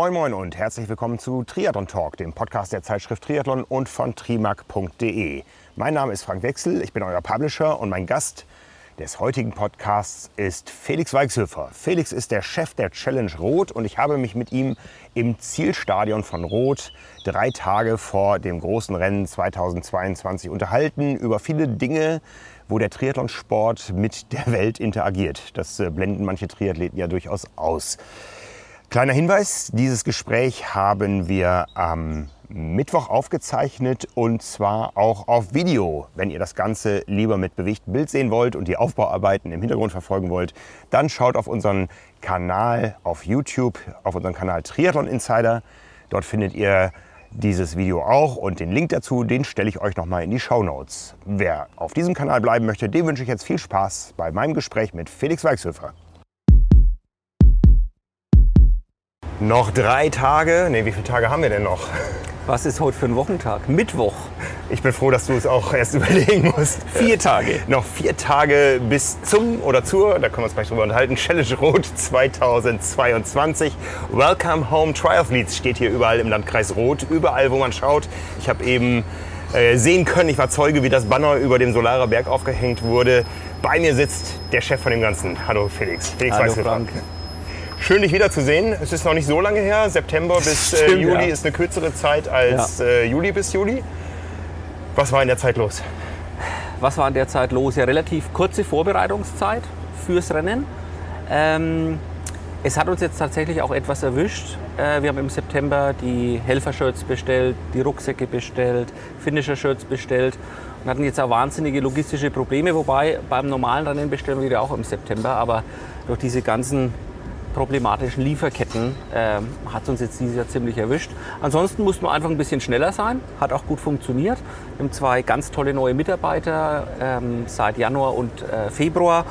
Moin Moin und herzlich willkommen zu Triathlon Talk, dem Podcast der Zeitschrift Triathlon und von trimark.de. Mein Name ist Frank Wechsel, ich bin euer Publisher und mein Gast des heutigen Podcasts ist Felix Weichshöfer. Felix ist der Chef der Challenge Rot und ich habe mich mit ihm im Zielstadion von Rot drei Tage vor dem großen Rennen 2022 unterhalten über viele Dinge, wo der Triathlonsport mit der Welt interagiert. Das äh, blenden manche Triathleten ja durchaus aus. Kleiner Hinweis, dieses Gespräch haben wir am Mittwoch aufgezeichnet und zwar auch auf Video. Wenn ihr das Ganze lieber mit bewegtem Bild sehen wollt und die Aufbauarbeiten im Hintergrund verfolgen wollt, dann schaut auf unseren Kanal auf YouTube, auf unseren Kanal Triathlon Insider. Dort findet ihr dieses Video auch und den Link dazu, den stelle ich euch nochmal in die Show Notes. Wer auf diesem Kanal bleiben möchte, dem wünsche ich jetzt viel Spaß bei meinem Gespräch mit Felix Weichshöfer. Noch drei Tage. Ne, wie viele Tage haben wir denn noch? Was ist heute für ein Wochentag? Mittwoch. Ich bin froh, dass du es auch erst überlegen musst. Vier Tage. Noch vier Tage bis zum oder zur, da können wir uns gleich drüber unterhalten, Challenge Rot 2022. Welcome Home Triathletes steht hier überall im Landkreis Rot, überall wo man schaut. Ich habe eben äh, sehen können, ich war Zeuge, wie das Banner über dem Solarer Berg aufgehängt wurde. Bei mir sitzt der Chef von dem Ganzen. Hallo Felix. Felix Hallo Frank. Schön, dich wiederzusehen. Es ist noch nicht so lange her. September bis äh, Juli ja. ist eine kürzere Zeit als Ja. äh, Juli bis Juli. Was war in der Zeit los? Was war in der Zeit los? Ja, relativ kurze Vorbereitungszeit fürs Rennen. Ähm, es hat uns jetzt tatsächlich auch etwas erwischt. Äh, wir haben im September die Helfer-Shirts bestellt, die Rucksäcke bestellt, Finisher-Shirts bestellt und hatten jetzt auch wahnsinnige logistische Probleme. Wobei beim normalen Rennen bestellen wir ja auch im September. Aber durch diese ganzen problematischen Lieferketten ähm, hat uns jetzt dieses Jahr ziemlich erwischt. Ansonsten mussten wir einfach ein bisschen schneller sein, hat auch gut funktioniert. Wir haben zwei ganz tolle neue Mitarbeiter ähm, seit Januar und äh, Februar,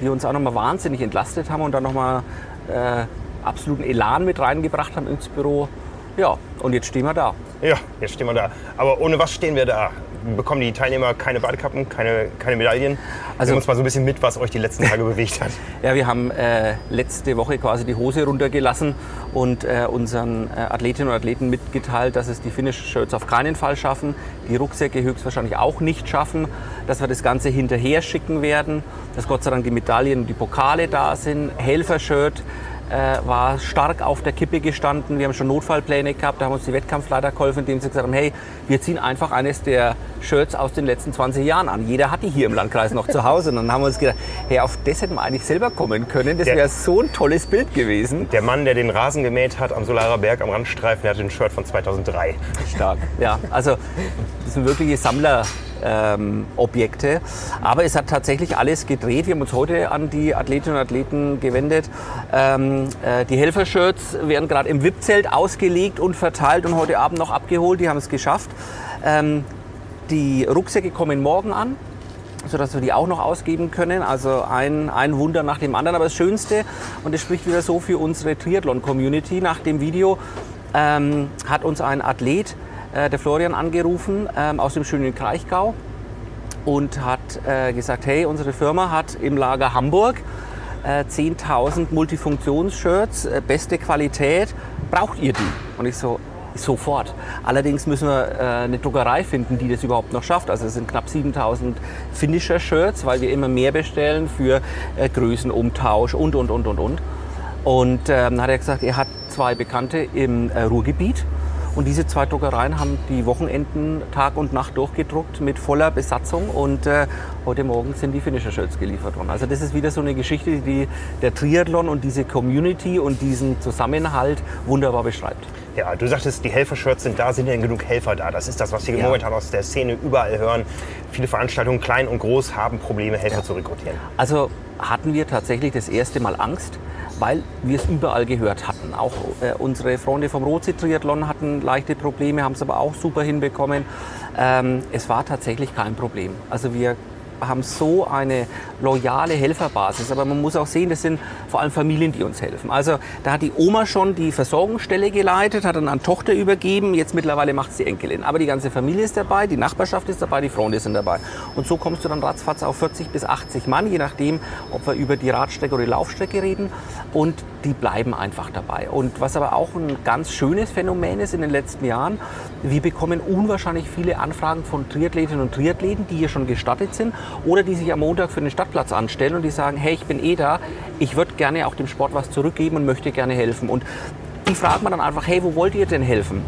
die uns auch nochmal wahnsinnig entlastet haben und dann nochmal äh, absoluten Elan mit reingebracht haben ins Büro. Ja, und jetzt stehen wir da. Ja, jetzt stehen wir da. Aber ohne was stehen wir da? Bekommen die Teilnehmer keine Badekappen, keine, keine Medaillen? Also uns mal so ein bisschen mit, was euch die letzten Tage bewegt hat. Ja, wir haben äh, letzte Woche quasi die Hose runtergelassen und äh, unseren äh, Athletinnen und Athleten mitgeteilt, dass es die Finish-Shirts auf keinen Fall schaffen, die Rucksäcke höchstwahrscheinlich auch nicht schaffen, dass wir das Ganze hinterher schicken werden, dass Gott sei Dank die Medaillen und die Pokale da sind. Helfer-Shirt äh, war stark auf der Kippe gestanden. Wir haben schon Notfallpläne gehabt, da haben uns die Wettkampfleiter geholfen, indem sie gesagt haben, hey, wir ziehen einfach eines der Shirts aus den letzten 20 Jahren an. Jeder hat die hier im Landkreis noch zu Hause. Und dann haben wir uns gedacht, hey, auf das hätten wir eigentlich selber kommen können. Das wäre so ein tolles Bild gewesen. Der Mann, der den Rasen gemäht hat am Solarer Berg am Randstreifen, der hatte ein Shirt von 2003. Stark. Ja, also das sind wirkliche Sammler. Ähm, Objekte. Aber es hat tatsächlich alles gedreht. Wir haben uns heute an die Athletinnen und Athleten gewendet. Ähm, äh, die Helfershirts werden gerade im VIP-Zelt ausgelegt und verteilt und heute Abend noch abgeholt. Die haben es geschafft. Ähm, die Rucksäcke kommen morgen an sodass wir die auch noch ausgeben können. Also ein, ein Wunder nach dem anderen. Aber das Schönste, und das spricht wieder so für unsere Triathlon-Community, nach dem Video ähm, hat uns ein Athlet, äh, der Florian, angerufen ähm, aus dem schönen Kraichgau und hat äh, gesagt, hey, unsere Firma hat im Lager Hamburg äh, 10.000 Multifunktionsshirts, äh, beste Qualität, braucht ihr die? Und ich so, sofort. Allerdings müssen wir äh, eine Druckerei finden, die das überhaupt noch schafft. Also es sind knapp 7.000 Finisher-Shirts, weil wir immer mehr bestellen für äh, Größenumtausch und, und, und, und, und. Und ähm, dann hat er gesagt, er hat zwei Bekannte im äh, Ruhrgebiet. Und diese zwei Druckereien haben die Wochenenden Tag und Nacht durchgedruckt mit voller Besatzung. Und äh, heute Morgen sind die Finisher-Shirts geliefert worden. Also das ist wieder so eine Geschichte, die der Triathlon und diese Community und diesen Zusammenhalt wunderbar beschreibt. Ja, du sagtest, die Helfer-Shirts sind da, sind denn genug Helfer da? Das ist das, was wir Ja. momentan aus der Szene überall hören. Viele Veranstaltungen, klein und groß, haben Probleme, Helfer zu rekrutieren. Also hatten wir tatsächlich das erste Mal Angst, weil wir es überall gehört hatten. Auch äh, unsere Freunde vom Rotsee Triathlon hatten leichte Probleme, haben es aber auch super hinbekommen. Ähm, es war tatsächlich kein Problem. Also wir haben so eine loyale Helferbasis. Aber man muss auch sehen, das sind vor allem Familien, die uns helfen. Also da hat die Oma schon die Versorgungsstelle geleitet, hat dann an Tochter übergeben. Jetzt mittlerweile macht sie Enkelin. Aber die ganze Familie ist dabei, die Nachbarschaft ist dabei, die Freunde sind dabei. Und so kommst du dann ratzfatz auf 40 bis 80 Mann, je nachdem, ob wir über die Radstrecke oder die Laufstrecke reden. Und die bleiben einfach dabei. Und was aber auch ein ganz schönes Phänomen ist in den letzten Jahren, wir bekommen unwahrscheinlich viele Anfragen von Triathletinnen und Triathleten, die hier schon gestattet sind oder die sich am Montag für den Stadtplatz anstellen und die sagen, hey, ich bin eh da, ich würde gerne auch dem Sport was zurückgeben und möchte gerne helfen. Und die fragen man dann einfach, hey, wo wollt ihr denn helfen?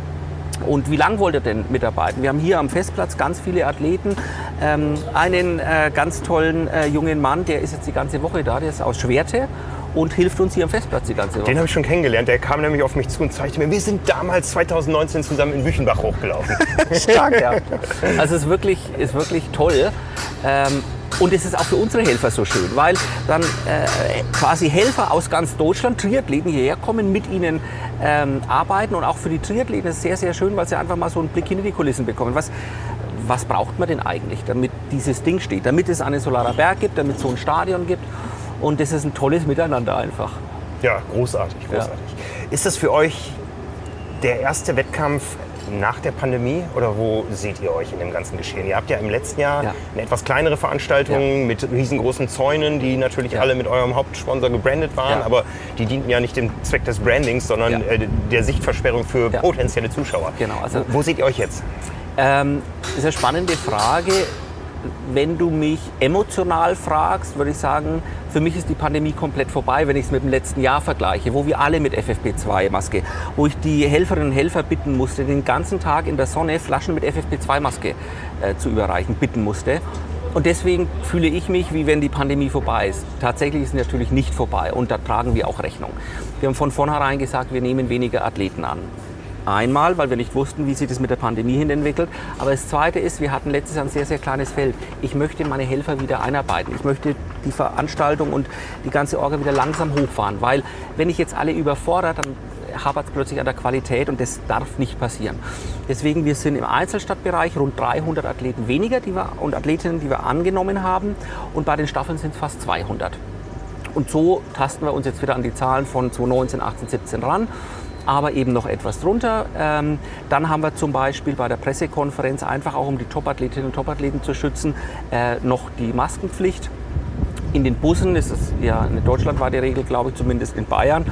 Und wie lange wollt ihr denn mitarbeiten? Wir haben hier am Festplatz ganz viele Athleten. Ähm, einen äh, ganz tollen äh, jungen Mann, der ist jetzt die ganze Woche da, der ist aus Schwerte und hilft uns hier am Festplatz die ganze Woche. Den habe ich schon kennengelernt. Der kam nämlich auf mich zu und zeigte mir, wir sind damals 2019 zusammen in Büchenbach hochgelaufen. Stark, ja. Also es ist wirklich, ist wirklich toll. Ähm, und es ist auch für unsere Helfer so schön, weil dann äh, quasi Helfer aus ganz Deutschland, Triathleten hierher kommen, mit ihnen ähm, arbeiten. Und auch für die Triathleten ist es sehr, sehr schön, weil sie einfach mal so einen Blick hinter die Kulissen bekommen. Was, was braucht man denn eigentlich, damit dieses Ding steht? Damit es einen Solarer Berg gibt, damit es so ein Stadion gibt. Und das ist ein tolles Miteinander einfach. Ja, großartig, großartig. Ja. Ist das für euch der erste Wettkampf nach der Pandemie oder wo seht ihr euch in dem ganzen Geschehen? Ihr habt ja im letzten Jahr ja. eine etwas kleinere Veranstaltung ja. mit riesengroßen Zäunen, die natürlich ja. alle mit eurem Hauptsponsor gebrandet waren, aber die dienten ja nicht dem Zweck des Brandings, sondern äh, der Sichtversperrung für potenzielle Zuschauer. Genau, also wo, wo seht ihr euch jetzt? Ähm, das ist eine spannende Frage wenn du mich emotional fragst, würde ich sagen, für mich ist die Pandemie komplett vorbei, wenn ich es mit dem letzten Jahr vergleiche, wo wir alle mit FFP2-Maske, wo ich die Helferinnen und Helfer bitten musste, den ganzen Tag in der Sonne Flaschen mit FFP2-Maske äh, zu überreichen, bitten musste. Und deswegen fühle ich mich, wie wenn die Pandemie vorbei ist. Tatsächlich ist sie natürlich nicht vorbei und da tragen wir auch Rechnung. Wir haben von vornherein gesagt, wir nehmen weniger Athleten an. Einmal, weil wir nicht wussten, wie sich das mit der Pandemie hin entwickelt. Aber das Zweite ist, wir hatten letztes Jahr ein sehr, sehr kleines Feld. Ich möchte meine Helfer wieder einarbeiten. Ich möchte die Veranstaltung und die ganze Orga wieder langsam hochfahren. Weil wenn ich jetzt alle überfordere, dann hapert es plötzlich an der Qualität und das darf nicht passieren. Deswegen, wir sind im Einzelstadtbereich rund 300 Athleten weniger die wir, und Athletinnen, die wir angenommen haben. Und bei den Staffeln sind es fast 200. Und so tasten wir uns jetzt wieder an die Zahlen von 2019, 18, 17 ran aber eben noch etwas drunter. Ähm, dann haben wir zum Beispiel bei der Pressekonferenz einfach auch, um die Topathletinnen und Topathleten zu schützen, äh, noch die Maskenpflicht in den Bussen ist es ja eine deutschlandweite Regel, glaube ich, zumindest in Bayern.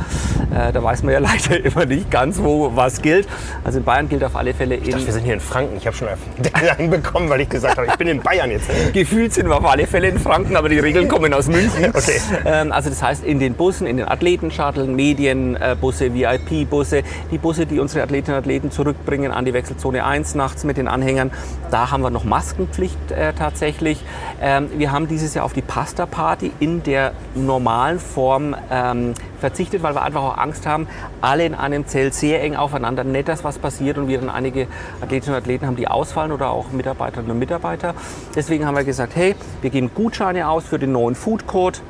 Äh, da weiß man ja leider immer nicht ganz, wo was gilt. Also in Bayern gilt auf alle Fälle in. Ich dachte, wir sind hier in Franken. Ich habe schon einen bekommen, weil ich gesagt habe, ich bin in Bayern jetzt. Gefühlt sind wir auf alle Fälle in Franken, aber die Regeln kommen aus München. Okay. Ähm, also das heißt, in den Bussen, in den Athletenshuttle, Medienbusse, VIP-Busse, die Busse, die unsere Athletinnen und Athleten zurückbringen an die Wechselzone 1 nachts mit den Anhängern, da haben wir noch Maskenpflicht äh, tatsächlich. Ähm, wir haben dieses Jahr auf die Pasta-Party Party in der normalen Form ähm, verzichtet, weil wir einfach auch Angst haben, alle in einem Zelt sehr eng aufeinander, nicht dass was passiert und wir dann einige Athletinnen und Athleten haben, die ausfallen oder auch Mitarbeiterinnen und Mitarbeiter. Deswegen haben wir gesagt, hey, wir geben Gutscheine aus für den neuen Food Code.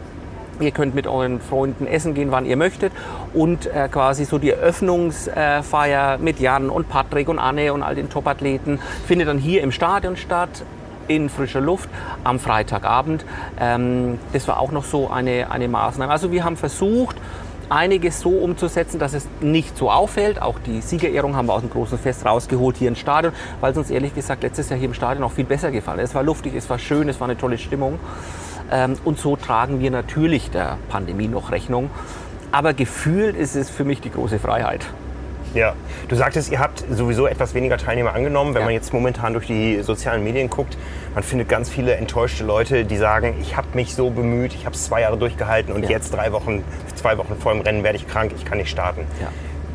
Ihr könnt mit euren Freunden essen gehen, wann ihr möchtet. Und äh, quasi so die Eröffnungsfeier mit Jan und Patrick und Anne und all den Topathleten findet dann hier im Stadion statt in frischer Luft am Freitagabend. Ähm, das war auch noch so eine, eine Maßnahme. Also wir haben versucht, einiges so umzusetzen, dass es nicht so auffällt. Auch die Siegerehrung haben wir aus dem großen Fest rausgeholt hier im Stadion, weil es uns ehrlich gesagt letztes Jahr hier im Stadion auch viel besser gefallen ist. Es war luftig, es war schön, es war eine tolle Stimmung. Ähm, und so tragen wir natürlich der Pandemie noch Rechnung. Aber gefühlt ist es für mich die große Freiheit. Ja, du sagtest, ihr habt sowieso etwas weniger Teilnehmer angenommen. Wenn ja. man jetzt momentan durch die sozialen Medien guckt, man findet ganz viele enttäuschte Leute, die sagen, ich habe mich so bemüht, ich habe es zwei Jahre durchgehalten und ja. jetzt drei Wochen, zwei Wochen vor dem Rennen werde ich krank, ich kann nicht starten. Ja.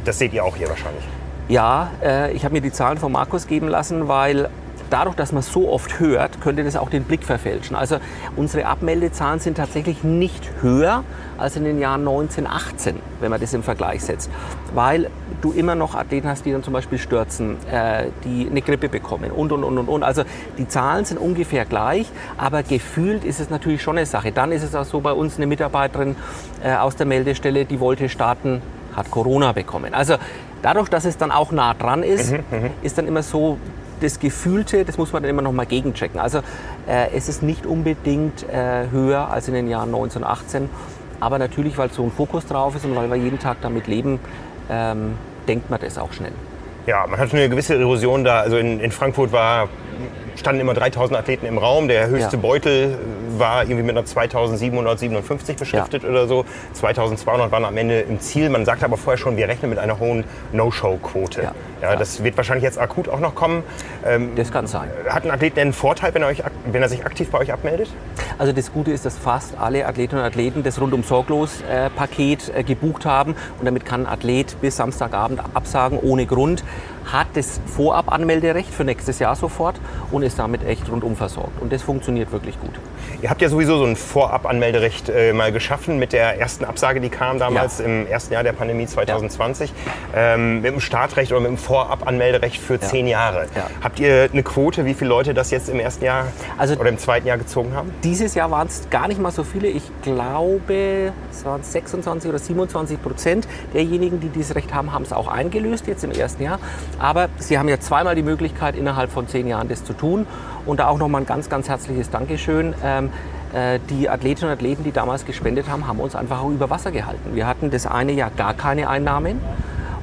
Das seht ihr auch hier wahrscheinlich. Ja, äh, ich habe mir die Zahlen von Markus geben lassen, weil dadurch, dass man so oft hört, könnte das auch den Blick verfälschen. Also unsere Abmeldezahlen sind tatsächlich nicht höher als in den Jahren 1918, wenn man das im Vergleich setzt. Weil du immer noch Athleten hast, die dann zum Beispiel stürzen, äh, die eine Grippe bekommen und, und, und, und, und. Also die Zahlen sind ungefähr gleich, aber gefühlt ist es natürlich schon eine Sache. Dann ist es auch so bei uns eine Mitarbeiterin äh, aus der Meldestelle, die wollte starten, hat Corona bekommen. Also dadurch, dass es dann auch nah dran ist, mhm, mhm. ist dann immer so, das Gefühlte, das muss man dann immer noch mal gegenchecken. Also äh, es ist nicht unbedingt äh, höher als in den Jahren 1918, aber natürlich, weil so ein Fokus drauf ist und weil wir jeden Tag damit leben, ähm, denkt man das auch schnell. Ja, man hat eine gewisse Erosion da. Also in, in Frankfurt war standen immer 3000 Athleten im Raum. Der höchste ja. Beutel war irgendwie mit einer 2757 beschriftet ja. oder so. 2200 waren am Ende im Ziel. Man sagte aber vorher schon, wir rechnen mit einer hohen No-Show-Quote. Ja. ja. das wird wahrscheinlich jetzt akut auch noch kommen. Ähm, das kann sein. Hat ein Athlet denn einen Vorteil, wenn er, euch, wenn er sich aktiv bei euch abmeldet? Also das Gute ist, dass fast alle Athletinnen und Athleten das rundum sorglos äh, Paket äh, gebucht haben. Und damit kann ein Athlet bis Samstagabend absagen ohne Grund hat das Vorabanmelderecht für nächstes Jahr sofort und ist damit echt rundum versorgt. Und das funktioniert wirklich gut. Ihr habt ja sowieso so ein Vorabanmelderecht äh, mal geschaffen mit der ersten Absage, die kam damals ja. im ersten Jahr der Pandemie 2020. Ja. Ähm, mit dem Startrecht oder mit dem Vorabanmelderecht für ja. zehn Jahre. Habt ihr eine Quote, wie viele Leute das jetzt im ersten Jahr also oder im zweiten Jahr gezogen haben? Dieses Jahr waren es gar nicht mal so viele. Ich glaube, es waren 26 oder 27 Prozent derjenigen, die dieses Recht haben, haben es auch eingelöst jetzt im ersten Jahr. Aber Sie haben ja zweimal die Möglichkeit, innerhalb von zehn Jahren das zu tun. Und da auch nochmal ein ganz, ganz herzliches Dankeschön. Ähm, äh, die Athletinnen und Athleten, die damals gespendet haben, haben uns einfach auch über Wasser gehalten. Wir hatten das eine Jahr gar keine Einnahmen.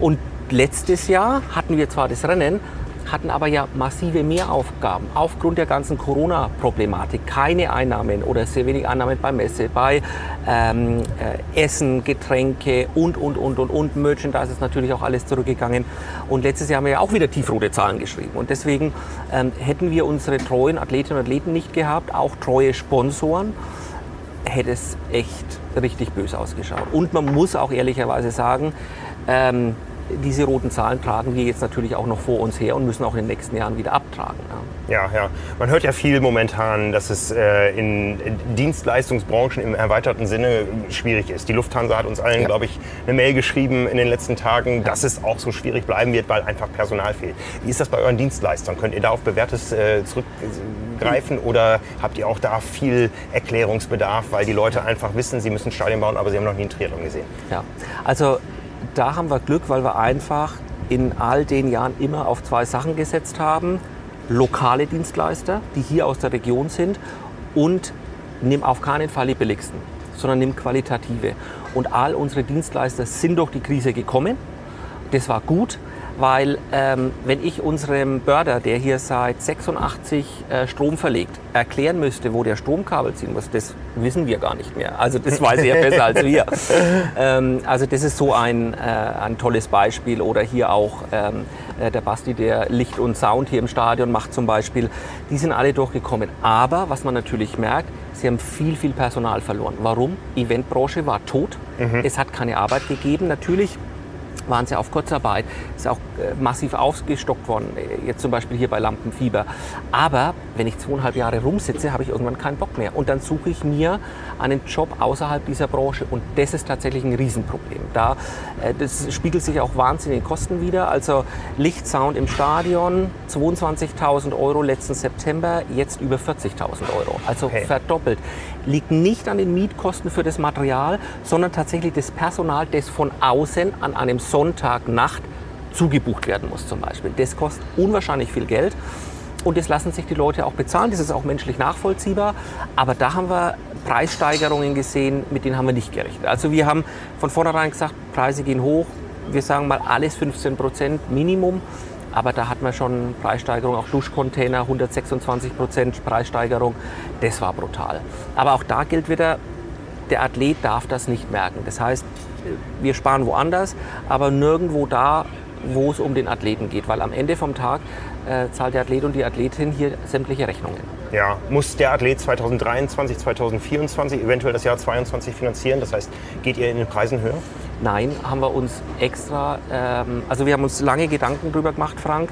Und letztes Jahr hatten wir zwar das Rennen, hatten aber ja massive Mehraufgaben aufgrund der ganzen Corona-Problematik. Keine Einnahmen oder sehr wenig Einnahmen bei Messe, bei ähm, äh, Essen, Getränke und, und, und, und, und. Merchandise ist natürlich auch alles zurückgegangen. Und letztes Jahr haben wir ja auch wieder tiefrote Zahlen geschrieben. Und deswegen ähm, hätten wir unsere treuen Athletinnen und Athleten nicht gehabt, auch treue Sponsoren, hätte es echt richtig böse ausgeschaut. Und man muss auch ehrlicherweise sagen, ähm, diese roten Zahlen tragen wir jetzt natürlich auch noch vor uns her und müssen auch in den nächsten Jahren wieder abtragen. Ja, ja. ja. Man hört ja viel momentan, dass es äh, in Dienstleistungsbranchen im erweiterten Sinne schwierig ist. Die Lufthansa hat uns allen, ja. glaube ich, eine Mail geschrieben in den letzten Tagen, ja. dass es auch so schwierig bleiben wird, weil einfach Personal fehlt. Wie ist das bei euren Dienstleistern? Könnt ihr da auf Bewährtes äh, zurückgreifen oder habt ihr auch da viel Erklärungsbedarf, weil die Leute einfach wissen, sie müssen Stadien bauen, aber sie haben noch nie einen Triathlon gesehen? Ja, also da haben wir Glück, weil wir einfach in all den Jahren immer auf zwei Sachen gesetzt haben. Lokale Dienstleister, die hier aus der Region sind und nimm auf keinen Fall die billigsten, sondern nimm qualitative. Und all unsere Dienstleister sind durch die Krise gekommen. Das war gut, weil ähm, wenn ich unserem Börder, der hier seit 86 äh, Strom verlegt, erklären müsste, wo der Stromkabel ziehen muss, das wissen wir gar nicht mehr. Also das weiß er besser als wir. Ähm, also das ist so ein, äh, ein tolles Beispiel. Oder hier auch ähm, äh, der Basti, der Licht und Sound hier im Stadion macht zum Beispiel. Die sind alle durchgekommen. Aber was man natürlich merkt, sie haben viel, viel Personal verloren. Warum? Eventbranche war tot. Mhm. Es hat keine Arbeit gegeben. Natürlich waren sie auf Kurzarbeit, ist auch äh, massiv aufgestockt worden, äh, jetzt zum Beispiel hier bei Lampenfieber. Aber wenn ich zweieinhalb Jahre rumsitze, habe ich irgendwann keinen Bock mehr. Und dann suche ich mir einen Job außerhalb dieser Branche. Und das ist tatsächlich ein Riesenproblem. Da, äh, das spiegelt sich auch wahnsinnig in Kosten wieder. Also Lichtsound im Stadion, 22.000 Euro letzten September, jetzt über 40.000 Euro. Also okay. verdoppelt. Liegt nicht an den Mietkosten für das Material, sondern tatsächlich das Personal, das von außen an einem Sonntagnacht zugebucht werden muss zum Beispiel. Das kostet unwahrscheinlich viel Geld. Und das lassen sich die Leute auch bezahlen. Das ist auch menschlich nachvollziehbar. Aber da haben wir Preissteigerungen gesehen, mit denen haben wir nicht gerechnet. Also wir haben von vornherein gesagt, Preise gehen hoch. Wir sagen mal alles 15 Prozent Minimum. Aber da hat man schon Preissteigerung, auch Duschcontainer, 126 Prozent Preissteigerung. Das war brutal. Aber auch da gilt wieder, der Athlet darf das nicht merken. Das heißt, wir sparen woanders, aber nirgendwo da, wo es um den Athleten geht. Weil am Ende vom Tag äh, zahlt der Athlet und die Athletin hier sämtliche Rechnungen. Ja, muss der Athlet 2023, 2024, eventuell das Jahr 2022 finanzieren? Das heißt, geht ihr in den Preisen höher? Nein, haben wir uns extra, ähm, also wir haben uns lange Gedanken darüber gemacht, Frank.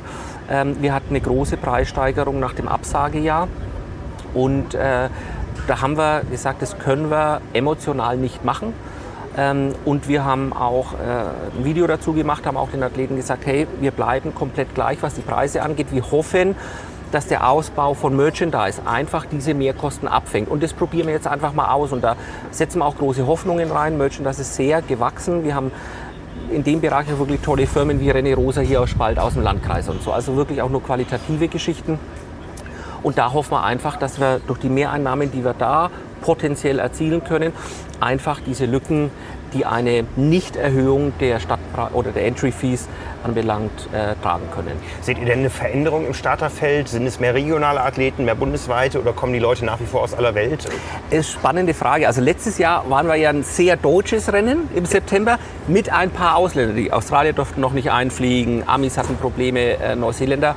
Ähm, wir hatten eine große Preissteigerung nach dem Absagejahr und äh, da haben wir gesagt, das können wir emotional nicht machen. Ähm, und wir haben auch äh, ein Video dazu gemacht, haben auch den Athleten gesagt, hey, wir bleiben komplett gleich, was die Preise angeht. Wir hoffen, dass der Ausbau von Merchandise einfach diese Mehrkosten abfängt. Und das probieren wir jetzt einfach mal aus. Und da setzen wir auch große Hoffnungen rein. Merchandise ist sehr gewachsen. Wir haben in dem Bereich wirklich tolle Firmen wie René Rosa hier aus Spalt aus dem Landkreis und so. Also wirklich auch nur qualitative Geschichten. Und da hoffen wir einfach, dass wir durch die Mehreinnahmen, die wir da potenziell erzielen können, einfach diese Lücken, die eine Nichterhöhung der Stadt oder der Entry Fees anbelangt, äh, tragen können. Seht ihr denn eine Veränderung im Starterfeld? Sind es mehr regionale Athleten, mehr bundesweite oder kommen die Leute nach wie vor aus aller Welt? Ist eine spannende Frage. Also letztes Jahr waren wir ja ein sehr deutsches Rennen im September mit ein paar Ausländern. Die Australier durften noch nicht einfliegen, Amis hatten Probleme, äh, Neuseeländer.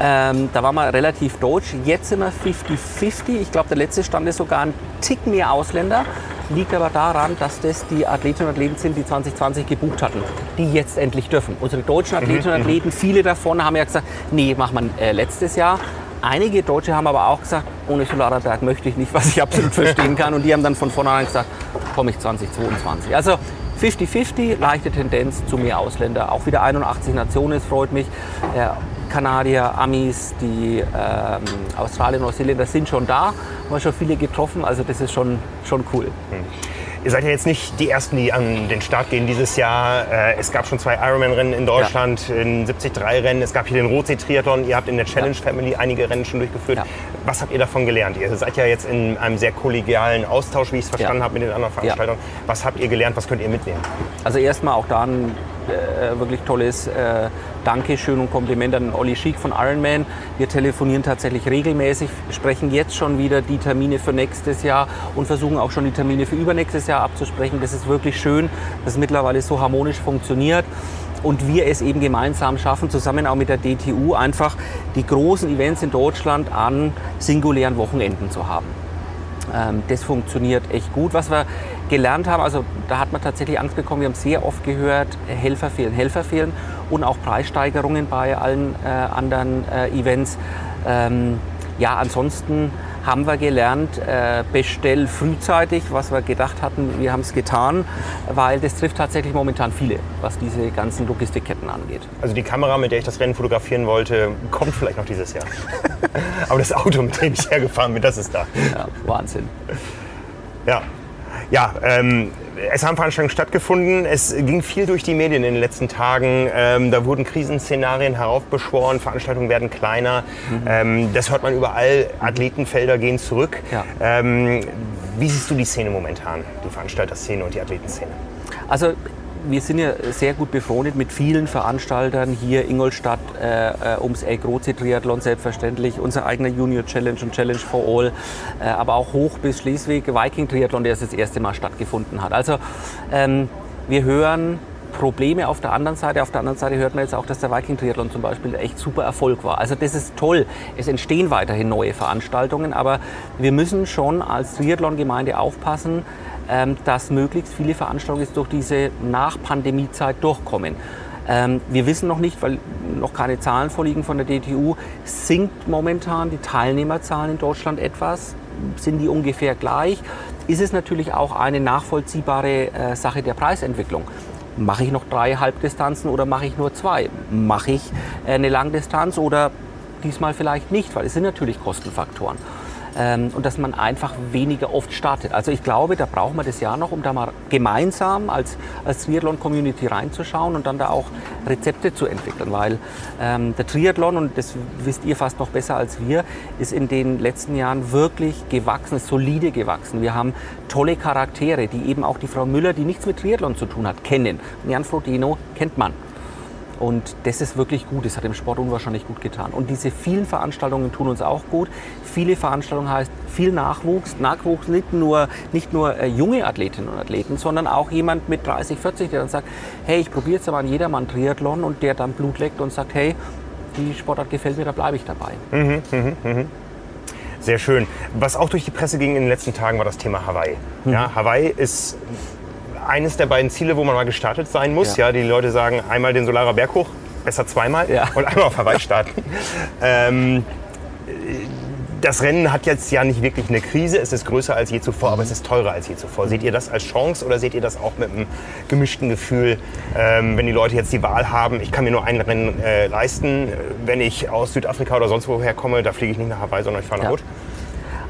Ähm, da waren wir relativ deutsch. Jetzt sind wir 50-50. Ich glaube, der letzte Stand ist sogar ein Tick mehr Ausländer. Liegt aber daran, dass das die Athletinnen und Athleten sind, die 2020 gebucht hatten, die jetzt endlich dürfen. Unsere deutschen mhm, Athletinnen und mhm. Athleten, viele davon haben ja gesagt, nee, machen wir äh, letztes Jahr. Einige Deutsche haben aber auch gesagt, ohne Solarberg möchte ich nicht, was ich absolut verstehen kann. Und die haben dann von vornherein gesagt, komme ich 2022. Also 50-50, leichte Tendenz zu mehr Ausländer. Auch wieder 81 Nationen, es freut mich. Äh, Kanadier, Amis, die ähm, Australier, Neuseeländer sind schon da. Haben wir schon viele getroffen, also das ist schon, schon cool. Mhm. Ihr seid ja jetzt nicht die Ersten, die an den Start gehen dieses Jahr. Äh, es gab schon zwei Ironman-Rennen in Deutschland, ja. in 73-Rennen. Es gab hier den Rotsee-Triathlon. Ihr habt in der Challenge ja. Family einige Rennen schon durchgeführt. Ja. Was habt ihr davon gelernt? Ihr seid ja jetzt in einem sehr kollegialen Austausch, wie ich es verstanden habe, mit den anderen Veranstaltern. Was habt ihr gelernt? Was könnt ihr mitnehmen? Also erstmal auch da ein äh, wirklich tolles äh, Dankeschön und Kompliment an Olli Schick von Ironman. Wir telefonieren tatsächlich regelmäßig, sprechen jetzt schon wieder die Termine für nächstes Jahr und versuchen auch schon die Termine für übernächstes Jahr abzusprechen. Das ist wirklich schön, dass es mittlerweile so harmonisch funktioniert und wir es eben gemeinsam schaffen, zusammen auch mit der DTU einfach die großen Events in Deutschland an singulären Wochenenden zu haben. Ähm, das funktioniert echt gut. Was wir gelernt haben, also da hat man tatsächlich Angst bekommen, wir haben sehr oft gehört, Helfer fehlen, Helfer fehlen und auch Preissteigerungen bei allen äh, anderen äh, Events. Ähm, ja, ansonsten haben wir gelernt, äh, bestell frühzeitig, was wir gedacht hatten, wir haben es getan, weil das trifft tatsächlich momentan viele, was diese ganzen Logistikketten angeht. Also die Kamera, mit der ich das Rennen fotografieren wollte, kommt vielleicht noch dieses Jahr. Aber das Auto, mit dem ich hergefahren bin, das ist da. Ja, Wahnsinn. Ja, ja, ähm, es haben Veranstaltungen stattgefunden. Es ging viel durch die Medien in den letzten Tagen. Ähm, da wurden Krisenszenarien heraufbeschworen, Veranstaltungen werden kleiner. Mhm. Ähm, das hört man überall. Athletenfelder gehen zurück. Ja. Ähm, wie siehst du die Szene momentan, die Veranstalterszene und die Athletenszene? Also wir sind ja sehr gut befreundet mit vielen Veranstaltern hier Ingolstadt äh, äh ums Eck, Rotsee Triathlon selbstverständlich, unser eigener Junior Challenge und Challenge for All, äh, aber auch hoch bis Schleswig Viking Triathlon, der das erste Mal stattgefunden hat. Also ähm, wir hören Probleme auf der anderen Seite. Auf der anderen Seite hört man jetzt auch, dass der Viking Triathlon zum Beispiel echt super Erfolg war. Also das ist toll. Es entstehen weiterhin neue Veranstaltungen, aber wir müssen schon als Triathlon-Gemeinde aufpassen, dass möglichst viele Veranstaltungen jetzt durch diese Nach-Pandemie-Zeit durchkommen. Ähm, wir wissen noch nicht, weil noch keine Zahlen vorliegen von der DTU, sinkt momentan die Teilnehmerzahlen in Deutschland etwas? Sind die ungefähr gleich? Ist es natürlich auch eine nachvollziehbare äh, Sache der Preisentwicklung? Mache ich noch drei Halbdistanzen oder mache ich nur zwei? Mache ich äh, eine Langdistanz oder diesmal vielleicht nicht, weil es sind natürlich Kostenfaktoren ähm, und dass man einfach weniger oft startet. Also ich glaube, da braucht man das Jahr noch, um da mal gemeinsam als, als Triathlon-Community reinzuschauen und dann da auch Rezepte zu entwickeln, weil ähm, der Triathlon, und das wisst ihr fast noch besser als wir, ist in den letzten Jahren wirklich gewachsen, solide gewachsen. Wir haben tolle Charaktere, die eben auch die Frau Müller, die nichts mit Triathlon zu tun hat, kennen. Jan Frodeno kennt man. Und das ist wirklich gut. Das hat dem Sport unwahrscheinlich gut getan. Und diese vielen Veranstaltungen tun uns auch gut. Viele Veranstaltungen heißt viel Nachwuchs. Nachwuchs nicht nur, nicht nur äh, junge Athletinnen und Athleten, sondern auch jemand mit 30, 40, der dann sagt, hey, ich probiere jetzt aber an jedermann Triathlon und der dann Blut leckt und sagt, hey, die Sportart gefällt mir, da bleibe ich dabei. Mhm, mh, mh. Sehr schön. Was auch durch die Presse ging in den letzten Tagen, war das Thema Hawaii. Mhm. Ja, Hawaii ist eines der beiden Ziele, wo man mal gestartet sein muss. Ja, ja die Leute sagen einmal den Solarer Berg hoch, besser zweimal ja. und einmal auf Hawaii starten. ähm, das Rennen hat jetzt ja nicht wirklich eine Krise, es ist größer als je zuvor, aber es ist teurer als je zuvor. Seht ihr das als Chance oder seht ihr das auch mit einem gemischten Gefühl, ähm, wenn die Leute jetzt die Wahl haben, ich kann mir nur ein Rennen äh, leisten, wenn ich aus Südafrika oder sonst woher komme, da fliege ich nicht nach Hawaii, sondern ich fahre nach ja. Rot?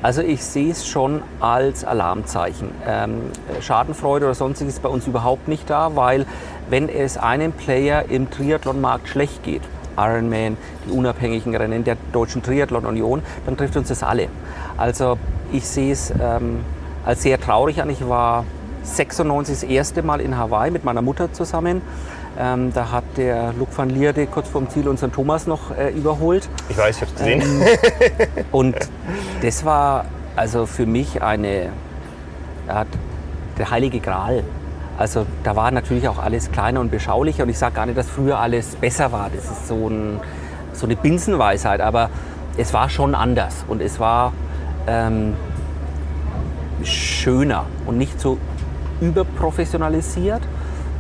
Also ich sehe es schon als Alarmzeichen. Ähm, Schadenfreude oder sonstiges ist bei uns überhaupt nicht da, weil wenn es einem Player im Triathlonmarkt schlecht geht, Ironman, die unabhängigen Rennen der Deutschen Triathlon Union, dann trifft uns das alle. Also ich sehe es ähm, als sehr traurig an. Ich war 96 das erste Mal in Hawaii mit meiner Mutter zusammen. Ähm, da hat der Luc van Lierde kurz vorm Ziel unseren Thomas noch äh, überholt. Ich weiß, ich habe es gesehen. Ähm, und das war also für mich eine, ja, der heilige Gral. Also da war natürlich auch alles kleiner und beschaulicher und ich sage gar nicht, dass früher alles besser war. Das ist so, ein, so eine Binsenweisheit, aber es war schon anders und es war ähm, schöner und nicht so überprofessionalisiert,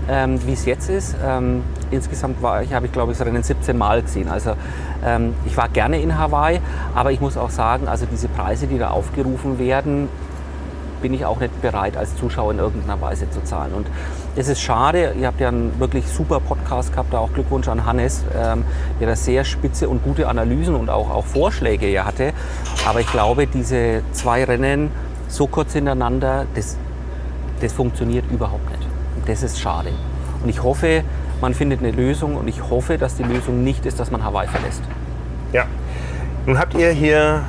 ähm, wie es jetzt ist. Ähm, insgesamt war ich, habe ich glaube ich das Rennen 17 Mal gesehen. Also ähm, ich war gerne in Hawaii, aber ich muss auch sagen, also diese Preise, die da aufgerufen werden, bin ich auch nicht bereit, als Zuschauer in irgendeiner Weise zu zahlen. Und es ist schade, ihr habt ja einen wirklich super Podcast gehabt, da auch Glückwunsch an Hannes, ähm, der da sehr spitze und gute Analysen und auch, auch Vorschläge ja hatte. Aber ich glaube, diese zwei Rennen so kurz hintereinander, das, das funktioniert überhaupt nicht. Das ist schade. Und ich hoffe, man findet eine Lösung und ich hoffe, dass die Lösung nicht ist, dass man Hawaii verlässt. Ja. Nun habt ihr hier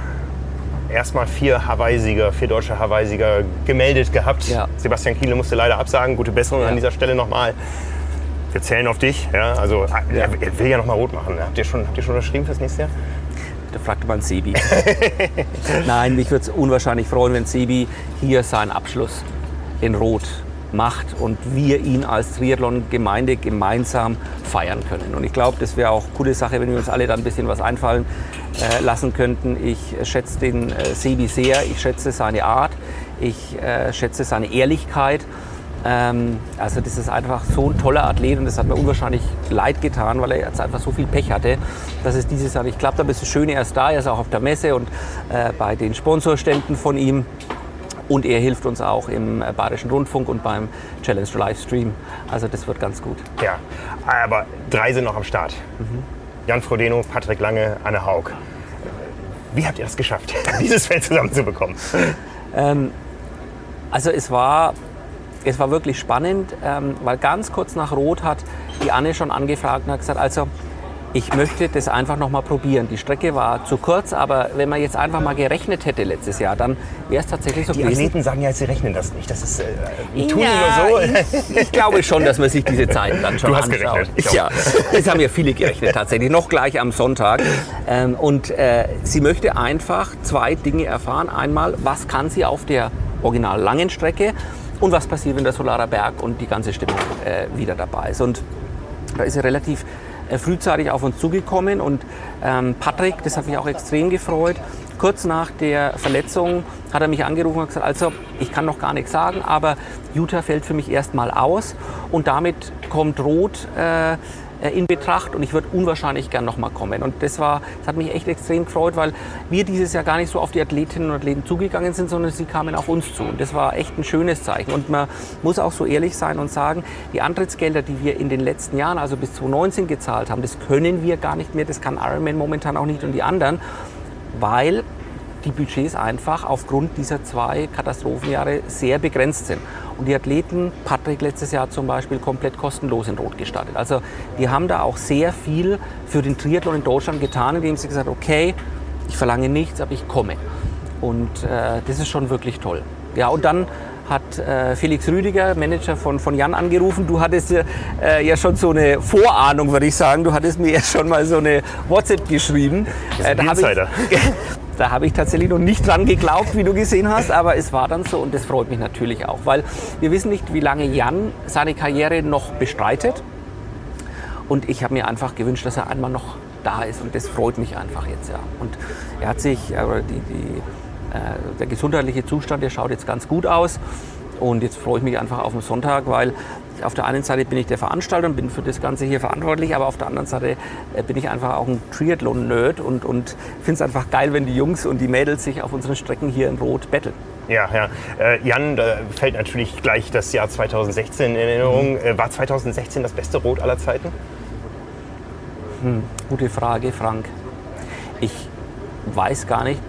erstmal vier Hawaii-Sieger, vier deutsche Hawaii-Sieger gemeldet gehabt. Ja. Sebastian Kiele musste leider absagen. Gute Besserung ja. an dieser Stelle nochmal. Wir zählen auf dich. Ja, also ja. er will ja nochmal rot machen. Habt ihr schon, habt ihr schon unterschrieben fürs nächste Jahr? Da fragte man Sebi. Nein, mich würde es unwahrscheinlich freuen, wenn Sebi hier seinen Abschluss in Rot macht und wir ihn als Triathlon-Gemeinde gemeinsam feiern können. Und ich glaube, das wäre auch eine coole Sache, wenn wir uns alle da ein bisschen was einfallen äh, lassen könnten. Ich schätze den äh, Sebi sehr, ich schätze seine Art, ich äh, schätze seine Ehrlichkeit. Ähm, also das ist einfach so ein toller Athlet und das hat mir unwahrscheinlich leid getan, weil er jetzt einfach so viel Pech hatte, dass es dieses Jahr nicht klappt. Aber es ist schön, er ist da, er ist auch auf der Messe und äh, bei den Sponsorständen von ihm. Und er hilft uns auch im Bayerischen Rundfunk und beim Challenge Livestream. Also das wird ganz gut. Ja, aber drei sind noch am Start. Mhm. Jan Frodeno, Patrick Lange, Anne Haug. Wie habt ihr das geschafft, dieses Feld zusammenzubekommen? Ähm, also es war, es war wirklich spannend, ähm, weil ganz kurz nach Rot hat die Anne schon angefragt und hat gesagt, also ich möchte das einfach noch mal probieren. Die Strecke war zu kurz, aber wenn man jetzt einfach mal gerechnet hätte letztes Jahr, dann wäre es tatsächlich so die gewesen. Die Athleten sagen ja, sie rechnen das nicht. Das ist, äh, tun ja, nur so. Ich, ich, glaube schon, dass man sich diese Zeiten dann schon du hast anschaut. Gerechnet. Ja, das haben ja viele gerechnet tatsächlich, noch gleich am Sonntag. Ähm, und äh, sie möchte einfach zwei Dinge erfahren. Einmal, was kann sie auf der original langen Strecke und was passiert, wenn der Solarer Berg und die ganze Stimmung äh, wieder dabei ist. Und da ist sie relativ frühzeitig auf uns zugekommen. Und ähm, Patrick, das hat mich auch extrem gefreut, kurz nach der Verletzung hat er mich angerufen und gesagt, also ich kann noch gar nichts sagen, aber Utah fällt für mich erstmal aus. Und damit kommt Rot äh, äh, in Betracht und ich würde unwahrscheinlich gern nochmal kommen. Und das, war, das hat mich echt extrem gefreut, weil wir dieses Jahr gar nicht so auf die Athletinnen und Athleten zugegangen sind, sondern sie kamen auf uns zu. Und das war echt ein schönes Zeichen. Und man muss auch so ehrlich sein und sagen, die Antrittsgelder, die wir in den letzten Jahren, also bis 2019 gezahlt haben, das können wir gar nicht mehr, das kann Ironman momentan auch nicht und die anderen, weil die Budgets einfach aufgrund dieser zwei Katastrophenjahre sehr begrenzt sind. Und die Athleten, Patrick letztes Jahr zum Beispiel, komplett kostenlos in Rot gestartet. Also die haben da auch sehr viel für den Triathlon in Deutschland getan, indem sie gesagt haben, okay, ich verlange nichts, aber ich komme. Und äh, das ist schon wirklich toll. Ja, und dann hat äh, Felix Rüdiger, Manager von, von Jan, angerufen. Du hattest äh, ja schon so eine Vorahnung, würde ich sagen. Du hattest mir ja schon mal so eine WhatsApp geschrieben. Das ist ein äh, Insider. Ich, Da habe ich tatsächlich noch nicht dran geglaubt, wie du gesehen hast, aber es war dann so und das freut mich natürlich auch, weil wir wissen nicht, wie lange Jan seine Karriere noch bestreitet. Und ich habe mir einfach gewünscht, dass er einmal noch da ist und das freut mich einfach jetzt. Ja. Und er hat sich, äh, die, die, äh, der gesundheitliche Zustand, der schaut jetzt ganz gut aus. Und jetzt freue ich mich einfach auf den Sonntag, weil auf der einen Seite bin ich der Veranstalter und bin für das Ganze hier verantwortlich, aber auf der anderen Seite äh, bin ich einfach auch ein Triathlon-Nerd und, und finde es einfach geil, wenn die Jungs und die Mädels sich auf unseren Strecken hier in Rot betteln. Ja, ja. Äh, Jan, da fällt natürlich gleich das Jahr 2016 in Erinnerung. Mhm. Äh, war 2016 das beste Rot aller Zeiten? Hm, gute Frage, Frank. Ich weiß gar nicht,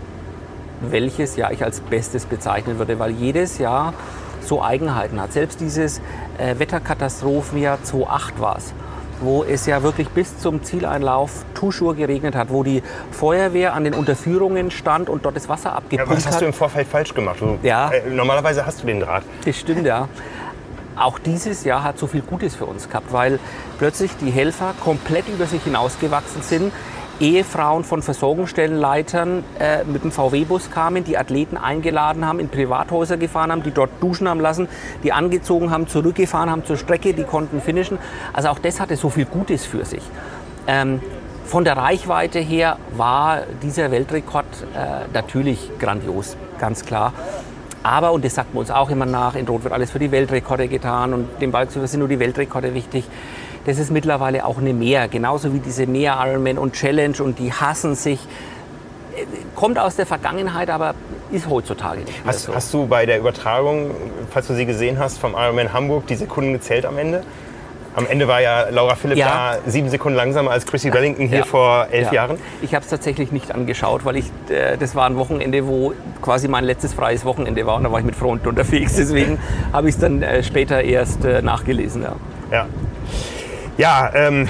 welches Jahr ich als bestes bezeichnen würde, weil jedes Jahr so Eigenheiten hat. Selbst dieses äh, Wetterkatastrophenjahr 2008 war es, wo es ja wirklich bis zum Zieleinlauf Tuschur geregnet hat, wo die Feuerwehr an den Unterführungen stand und dort das Wasser abgepumpt ja, was hast hat. du im Vorfeld falsch gemacht? Du, Ja. Äh, normalerweise hast du den Draht. Das stimmt, ja. Auch dieses Jahr hat so viel Gutes für uns gehabt, weil plötzlich die Helfer komplett über sich hinausgewachsen sind. Ehefrauen von Versorgungsstellenleitern äh, mit dem VW-Bus kamen, die Athleten eingeladen haben, in Privathäuser gefahren haben, die dort duschen haben lassen, die angezogen haben, zurückgefahren haben zur Strecke, die konnten finishen. Also auch das hatte so viel Gutes für sich. Ähm, von der Reichweite her war dieser Weltrekord äh, natürlich grandios, ganz klar. Aber, und das sagt man uns auch immer nach, in Rot wird alles für die Weltrekorde getan und dem Balzüber sind nur die Weltrekorde wichtig. Das ist mittlerweile auch eine Mehr, genauso wie diese Mehr Ironman und Challenge und die hassen sich. Kommt aus der Vergangenheit, aber ist heutzutage nicht mehr Hast, so. hast du bei der Übertragung, falls du sie gesehen hast, vom Ironman Hamburg die Sekunden gezählt am Ende? Am Ende war ja Laura Philipp Ja. da sieben Sekunden langsamer als Chrissy Wellington hier Ja. vor elf Ja. Jahren. Ich habe es tatsächlich nicht angeschaut, weil ich, äh, das war ein Wochenende, wo quasi mein letztes freies Wochenende war und da war ich mit Freunden unterwegs. Deswegen habe ich es dann äh, später erst äh, nachgelesen. Ja. Ja, ähm,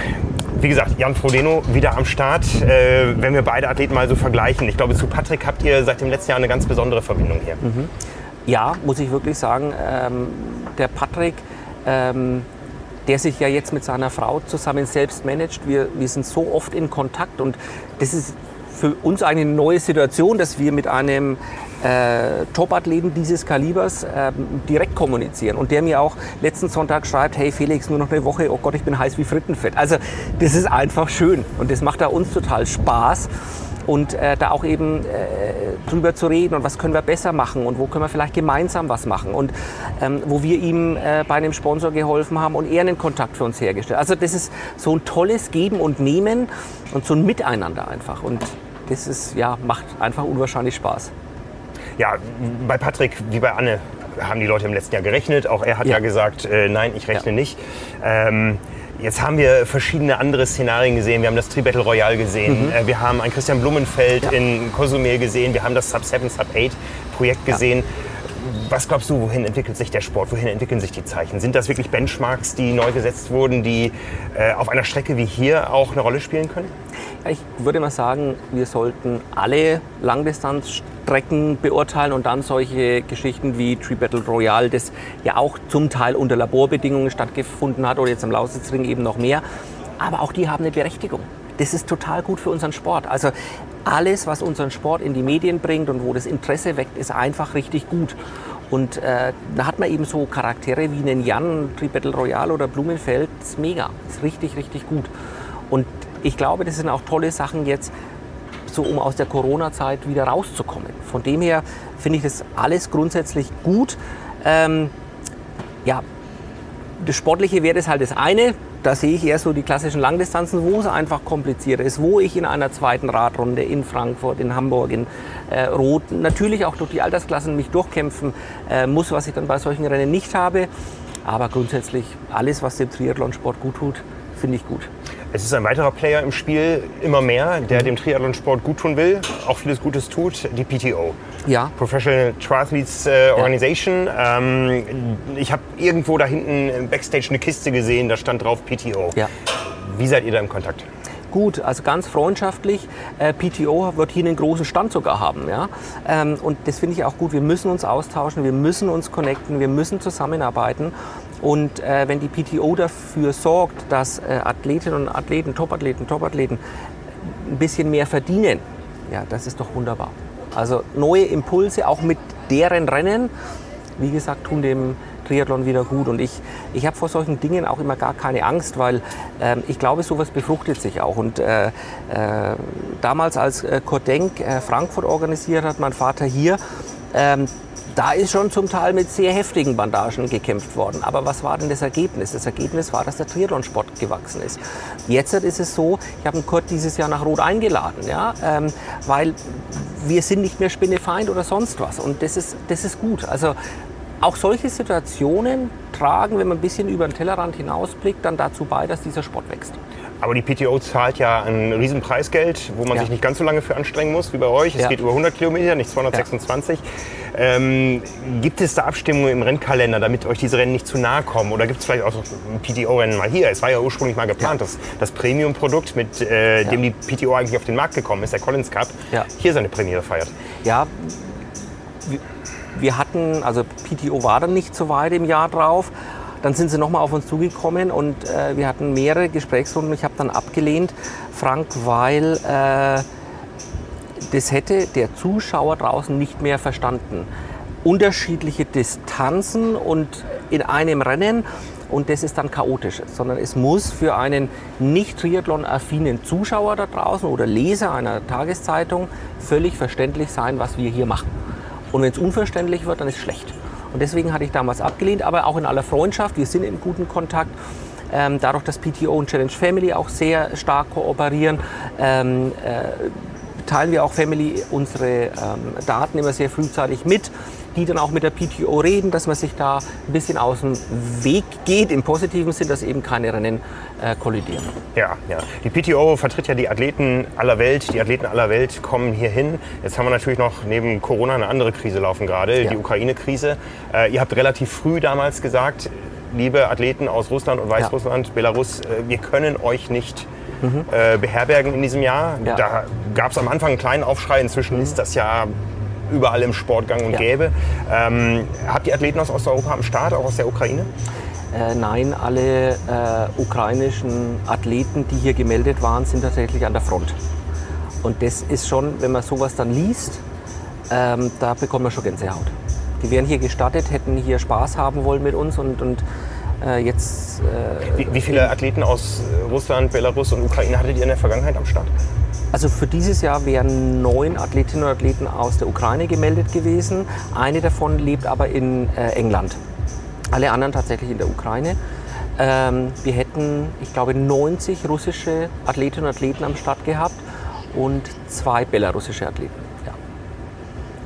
wie gesagt, Jan Frodeno wieder am Start. Äh, wenn wir beide Athleten mal so vergleichen, ich glaube, zu Patrick habt ihr seit dem letzten Jahr eine ganz besondere Verbindung hier. ja, muss ich wirklich sagen, ähm, der Patrick, ähm, der sich ja jetzt mit seiner Frau zusammen selbst managt, wir, wir sind so oft in Kontakt und das ist für uns eine neue Situation, dass wir mit einem äh, Topathleten dieses Kalibers ähm, direkt kommunizieren und der mir auch letzten Sonntag schreibt, hey Felix, nur noch eine Woche, oh Gott, ich bin heiß wie Frittenfett. Also das ist einfach schön und das macht da uns total Spaß und äh, da auch eben äh, drüber zu reden und was können wir besser machen und wo können wir vielleicht gemeinsam was machen und ähm, wo wir ihm äh, bei einem Sponsor geholfen haben und er einen Kontakt für uns hergestellt. Also das ist so ein tolles Geben und Nehmen und so ein Miteinander einfach und das ist, ja, macht einfach unwahrscheinlich Spaß. Ja, bei Patrick wie bei Anne haben die Leute im letzten Jahr gerechnet. Auch er hat ja, Ja. gesagt, äh, nein, ich rechne Ja. nicht. Ähm, jetzt haben wir verschiedene andere Szenarien gesehen. Wir haben das Tri-Battle Royale gesehen. Äh, wir haben einen Christian Blumenfeld Mhm. Ja. in Cozumel gesehen. Wir haben das Sub-7, Sub-8 Projekt gesehen. Was glaubst du, wohin entwickelt sich der Sport? Wohin entwickeln sich die Zeichen? Sind das wirklich Benchmarks, die neu gesetzt wurden, die äh, auf einer Strecke wie hier auch eine Rolle spielen können? Ich würde mal sagen, wir sollten alle Langdistanzstrecken beurteilen und dann solche Geschichten wie Tree Battle Royale, das ja auch zum Teil unter Laborbedingungen stattgefunden hat oder jetzt am Lausitzring eben noch mehr. Aber auch die haben eine Berechtigung. Das ist total gut für unseren Sport. Also alles, was unseren Sport in die Medien bringt und wo das Interesse weckt, ist einfach richtig gut. Und äh, da hat man eben so Charaktere wie einen Jan, Tree Battle Royale oder Blumenfeld. Das ist mega. Das ist richtig, richtig gut. Und ich glaube, das sind auch tolle Sachen jetzt, so um aus der Corona-Zeit wieder rauszukommen. Von dem her finde ich das alles grundsätzlich gut. Ähm, ja, das Sportliche wäre das halt das eine. Da sehe ich eher so die klassischen Langdistanzen, wo es einfach komplizierter ist, wo ich in einer zweiten Radrunde in Frankfurt, in Hamburg, in äh, Rot natürlich auch durch die Altersklassen mich durchkämpfen äh, muss, was ich dann bei solchen Rennen nicht habe. Aber grundsätzlich alles, was dem Triathlonsport gut tut, finde ich gut. Es ist ein weiterer Player im Spiel, immer mehr, der dem Triathlonsport gut tun will, auch vieles Gutes tut, die PTO. Ja, Professional Triathletes äh, Organization. Ähm, ich habe irgendwo da hinten im Backstage eine Kiste gesehen, da stand drauf PTO. ja. Wie seid ihr da im Kontakt? Gut, also ganz freundschaftlich. Äh, PTO wird hier einen großen Stand sogar haben. Ja? Ähm, und das finde ich auch gut. Wir müssen uns austauschen, wir müssen uns connecten, wir müssen zusammenarbeiten. Und äh, wenn die PTO dafür sorgt, dass äh, Athletinnen und Athleten, Topathleten, Topathleten ein bisschen mehr verdienen, ja, das ist doch wunderbar. Also neue Impulse, auch mit deren Rennen, wie gesagt, tun dem Triathlon wieder gut. Und ich, ich habe vor solchen Dingen auch immer gar keine Angst, weil ähm, ich glaube, sowas befruchtet sich auch. Und äh, äh, damals, als äh, Kurt Denk äh, Frankfurt organisiert hat, mein Vater hier, ähm, da ist schon zum Teil mit sehr heftigen Bandagen gekämpft worden. Aber was war denn das Ergebnis? Das Ergebnis war, dass der Triathlonsport gewachsen ist. Jetzt ist es so, ich habe den Kurt dieses Jahr nach Rot eingeladen, ja, ähm, weil wir sind nicht mehr Spinnefeind oder sonst was. Und das ist, das ist gut. Also auch solche Situationen tragen, wenn man ein bisschen über den Tellerrand hinausblickt, dann dazu bei, dass dieser Sport wächst. Aber die PTO zahlt ja ein Riesenpreisgeld, wo man Ja. sich nicht ganz so lange für anstrengen muss wie bei euch. Es Ja. geht über 100 Kilometer, nicht 226. Ähm, gibt es da Abstimmungen im Rennkalender, damit euch diese Rennen nicht zu nahe kommen? Oder gibt es vielleicht auch PTO-Rennen mal hier? Es war ja ursprünglich mal geplant, das, das Premium-Produkt, mit äh, dem die PTO eigentlich auf den Markt gekommen ist, der Collins Cup, Ja. hier seine Premiere feiert. Ja, wir- wir hatten, also PTO war dann nicht so weit im Jahr drauf. Dann sind sie nochmal auf uns zugekommen und äh, wir hatten mehrere Gesprächsrunden. Ich habe dann abgelehnt, Frank, weil äh, das hätte der Zuschauer draußen nicht mehr verstanden. Unterschiedliche Distanzen und in einem Rennen und das ist dann chaotisch, sondern es muss für einen nicht Triathlon-affinen Zuschauer da draußen oder Leser einer Tageszeitung völlig verständlich sein, was wir hier machen. Und wenn es unverständlich wird, dann ist es schlecht. Und deswegen hatte ich damals abgelehnt, aber auch in aller Freundschaft. Wir sind im guten Kontakt. Ähm, dadurch, dass PTO und Challenge Family auch sehr stark kooperieren, ähm, äh, teilen wir auch Family unsere ähm, Daten immer sehr frühzeitig mit, die dann auch mit der PTO reden, dass man sich da ein bisschen aus dem Weg geht, im positiven Sinn, dass eben keine Rennen äh, kollidieren. Ja, ja. Die PTO vertritt ja die Athleten aller Welt. Die Athleten aller Welt kommen hier hin. Jetzt haben wir natürlich noch neben Corona eine andere Krise laufen gerade, Ja. die Ukraine-Krise. Äh, ihr habt relativ früh damals gesagt, liebe Athleten aus Russland und Weißrussland, Belarus, äh, wir können euch nicht äh, beherbergen in diesem Jahr. Mhm. Ja. Mhm. Da gab es am Anfang einen kleinen Aufschrei. Inzwischen ist das ja überall im Sport gang und Ja. gäbe. Ähm, habt ihr Athleten aus Osteuropa am Start, auch aus der Ukraine? Äh, nein, alle äh, ukrainischen Athleten, die hier gemeldet waren, sind tatsächlich an der Front. Und das ist schon, wenn man sowas dann liest, ähm, da bekommt man schon Gänsehaut. Die wären hier gestartet, hätten hier Spaß haben wollen mit uns und, und äh, jetzt äh, Wie, wie viele Athleten aus äh, Russland, Belarus und Ukraine hattet ihr in der Vergangenheit am Start? Also für dieses Jahr wären neun Athletinnen und Athleten aus der Ukraine gemeldet gewesen. Eine davon lebt aber in äh, England. Alle anderen tatsächlich in der Ukraine. Ähm, wir hätten, ich glaube, 90 russische Athletinnen und Athleten am Start gehabt und zwei belarussische Athleten. Ja.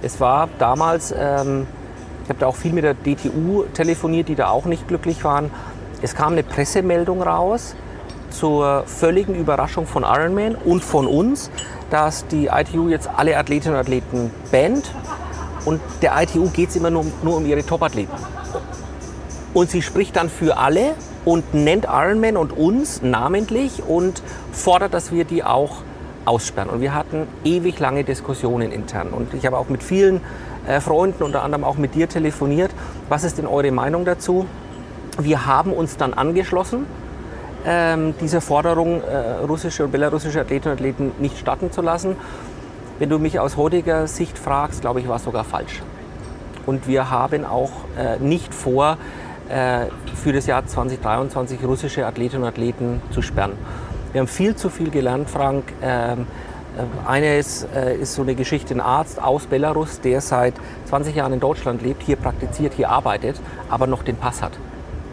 Es war damals, ähm, ich habe da auch viel mit der DTU telefoniert, die da auch nicht glücklich waren. Es kam eine Pressemeldung raus, zur völligen Überraschung von Ironman und von uns, dass die ITU jetzt alle Athletinnen und Athleten bannt. Und der ITU geht es immer nur, um- nur um ihre Top-Athleten. Und sie spricht dann für alle und nennt Ironman und uns namentlich und fordert, dass wir die auch aussperren. Und wir hatten ewig lange Diskussionen intern. Und ich habe auch mit vielen äh, Freunden, unter anderem auch mit dir telefoniert. Was ist denn eure Meinung dazu? Wir haben uns dann angeschlossen ähm, dieser Forderung, äh, russische und belarussische Athletinnen und Athleten nicht starten zu lassen. Wenn du mich aus heutiger Sicht fragst, glaube ich, war es sogar falsch. Und wir haben auch äh, nicht vor, äh, für das Jahr 2023 russische Athletinnen und Athleten zu sperren. Wir haben viel zu viel gelernt, Frank. Ähm, äh, eine ist, äh, ist so eine Geschichte, ein Arzt aus Belarus, der seit 20 Jahren in Deutschland lebt, hier praktiziert, hier arbeitet, aber noch den Pass hat.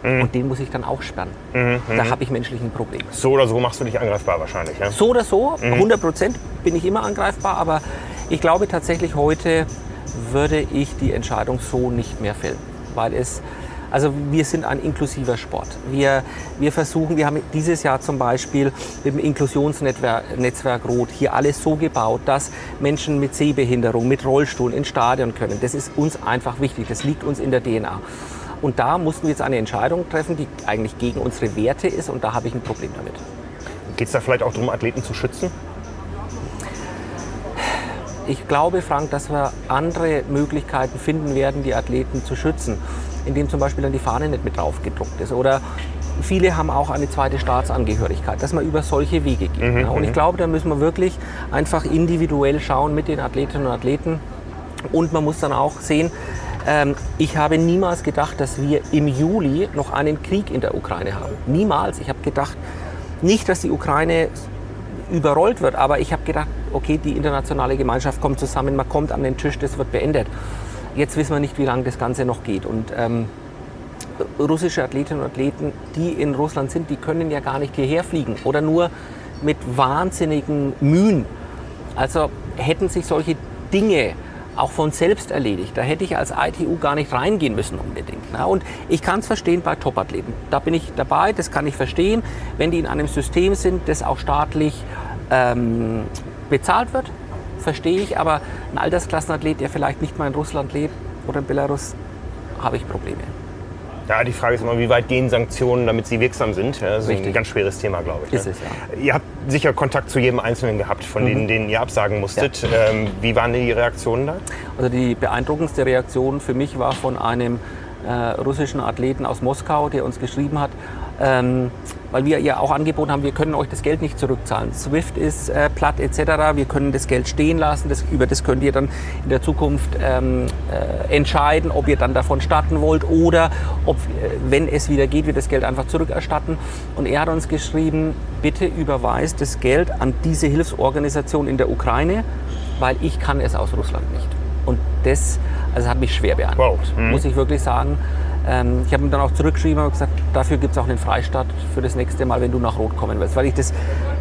Und den muss ich dann auch sperren. Da habe ich menschlich ein Problem. So oder so machst du dich angreifbar wahrscheinlich. Ja? So oder so, 100 Prozent bin ich immer angreifbar, aber ich glaube tatsächlich heute würde ich die Entscheidung so nicht mehr fällen, weil es also wir sind ein inklusiver Sport. Wir, wir versuchen, wir haben dieses Jahr zum Beispiel mit dem Inklusionsnetzwerk Netzwerk Rot hier alles so gebaut, dass Menschen mit Sehbehinderung, mit Rollstuhl ins Stadion können. Das ist uns einfach wichtig, das liegt uns in der DNA. Und da mussten wir jetzt eine Entscheidung treffen, die eigentlich gegen unsere Werte ist und da habe ich ein Problem damit. Geht es da vielleicht auch darum, Athleten zu schützen? Ich glaube, Frank, dass wir andere Möglichkeiten finden werden, die Athleten zu schützen, indem zum Beispiel dann die Fahne nicht mit drauf gedruckt ist. Oder viele haben auch eine zweite Staatsangehörigkeit, dass man über solche Wege geht. ja. Und ich glaube, da müssen wir wirklich einfach individuell schauen mit den Athletinnen und Athleten. Und man muss dann auch sehen, ähm, ich habe niemals gedacht, dass wir im Juli noch einen Krieg in der Ukraine haben. Niemals. Ich habe gedacht, nicht, dass die Ukraine überrollt wird. Aber ich habe gedacht, okay, die internationale Gemeinschaft kommt zusammen, man kommt an den Tisch, das wird beendet. Jetzt wissen wir nicht, wie lange das Ganze noch geht. Und ähm, russische Athletinnen und Athleten, die in Russland sind, die können ja gar nicht hierher fliegen oder nur mit wahnsinnigen Mühen. Also hätten sich solche Dinge auch von selbst erledigt. Da hätte ich als ITU gar nicht reingehen müssen unbedingt. Ne? Und ich kann es verstehen bei Topathleten. Da bin ich dabei, das kann ich verstehen, wenn die in einem System sind, das auch staatlich ähm, bezahlt wird, verstehe ich. Aber ein Altersklassenathlet, der vielleicht nicht mal in Russland lebt oder in Belarus, habe ich Probleme. Ja, die Frage ist immer, wie weit gehen Sanktionen, damit sie wirksam sind. Ja, das ist Richtig. ein ganz schweres Thema, glaube ich. Ist ne? es, ja. Ihr habt sicher Kontakt zu jedem Einzelnen gehabt, von mhm. denen, denen ihr absagen musstet. Ja. Ähm, wie waren die Reaktionen da? Also die beeindruckendste Reaktion für mich war von einem äh, russischen Athleten aus Moskau, der uns geschrieben hat, ähm, weil wir ja auch angeboten haben, wir können euch das Geld nicht zurückzahlen. SWIFT ist äh, platt etc. Wir können das Geld stehen lassen. Das, über das könnt ihr dann in der Zukunft ähm, äh, entscheiden, ob ihr dann davon starten wollt oder ob, äh, wenn es wieder geht, wir das Geld einfach zurückerstatten. Und er hat uns geschrieben, bitte überweist das Geld an diese Hilfsorganisation in der Ukraine, weil ich kann es aus Russland nicht. Und das also hat mich schwer beeindruckt, wow. mhm. muss ich wirklich sagen. Ähm, ich habe ihm dann auch zurückgeschrieben und gesagt, dafür gibt es auch einen Freistaat für das nächste Mal, wenn du nach Rot kommen willst, weil ich das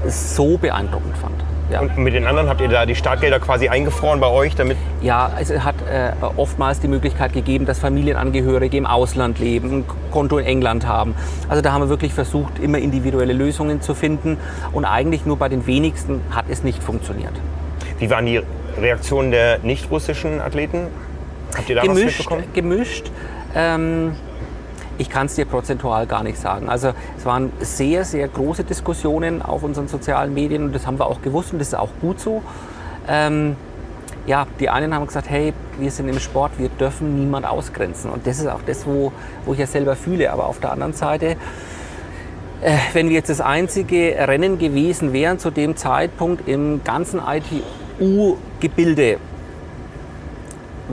so beeindruckend fand. Ja. Und mit den anderen habt ihr da die Startgelder quasi eingefroren bei euch, damit? Ja, es hat äh, oftmals die Möglichkeit gegeben, dass Familienangehörige im Ausland leben, ein Konto in England haben. Also da haben wir wirklich versucht, immer individuelle Lösungen zu finden. Und eigentlich nur bei den wenigsten hat es nicht funktioniert. Wie waren die Reaktionen der nicht-russischen Athleten? Habt ihr da gemischt, was mitbekommen? Gemischt. Ähm, ich kann es dir prozentual gar nicht sagen. Also es waren sehr, sehr große Diskussionen auf unseren sozialen Medien und das haben wir auch gewusst und das ist auch gut so. Ähm, ja, die einen haben gesagt, hey, wir sind im Sport, wir dürfen niemand ausgrenzen. Und das ist auch das, wo, wo ich ja selber fühle. Aber auf der anderen Seite, äh, wenn wir jetzt das einzige Rennen gewesen wären zu dem Zeitpunkt im ganzen ITU-Gebilde,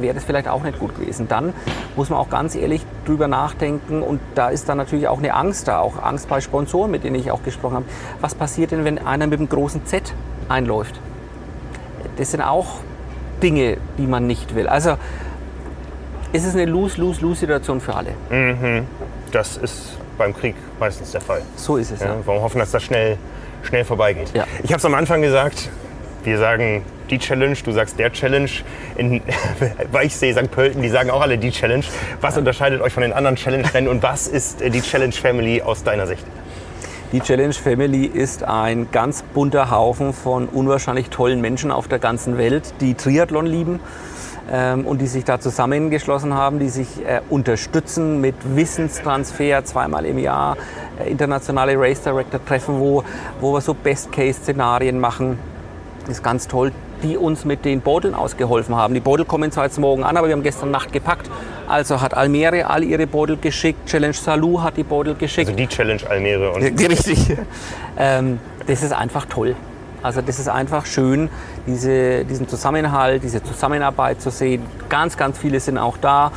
wäre das vielleicht auch nicht gut gewesen. Dann muss man auch ganz ehrlich drüber nachdenken und da ist dann natürlich auch eine Angst da, auch Angst bei Sponsoren, mit denen ich auch gesprochen habe. Was passiert denn, wenn einer mit einem großen Z einläuft? Das sind auch Dinge, die man nicht will. Also es ist eine Lose-Lose-Lose-Situation für alle. Mhm. Das ist beim Krieg meistens der Fall. So ist es. Ja. Ja. Warum hoffen, dass das schnell, schnell vorbeigeht? Ja. Ich habe es am Anfang gesagt, wir sagen die Challenge, du sagst der Challenge. In Weichsee, St. Pölten, die sagen auch alle die Challenge. Was unterscheidet euch von den anderen Challenge-Rennen und was ist äh, die Challenge Family aus deiner Sicht? Die Challenge Family ist ein ganz bunter Haufen von unwahrscheinlich tollen Menschen auf der ganzen Welt, die Triathlon lieben ähm, und die sich da zusammengeschlossen haben, die sich äh, unterstützen mit Wissenstransfer zweimal im Jahr, äh, internationale Race Director treffen, wo, wo wir so Best-Case-Szenarien machen. Das ist ganz toll die uns mit den Beuteln ausgeholfen haben. Die Beutel kommen zwar jetzt morgen an, aber wir haben gestern Nacht gepackt. Also hat Almere all ihre Beutel geschickt, Challenge Salou hat die Beutel geschickt. Also die Challenge Almere. Und Richtig. ähm, das ist einfach toll. Also das ist einfach schön, diese, diesen Zusammenhalt, diese Zusammenarbeit zu sehen. Ganz, ganz viele sind auch da.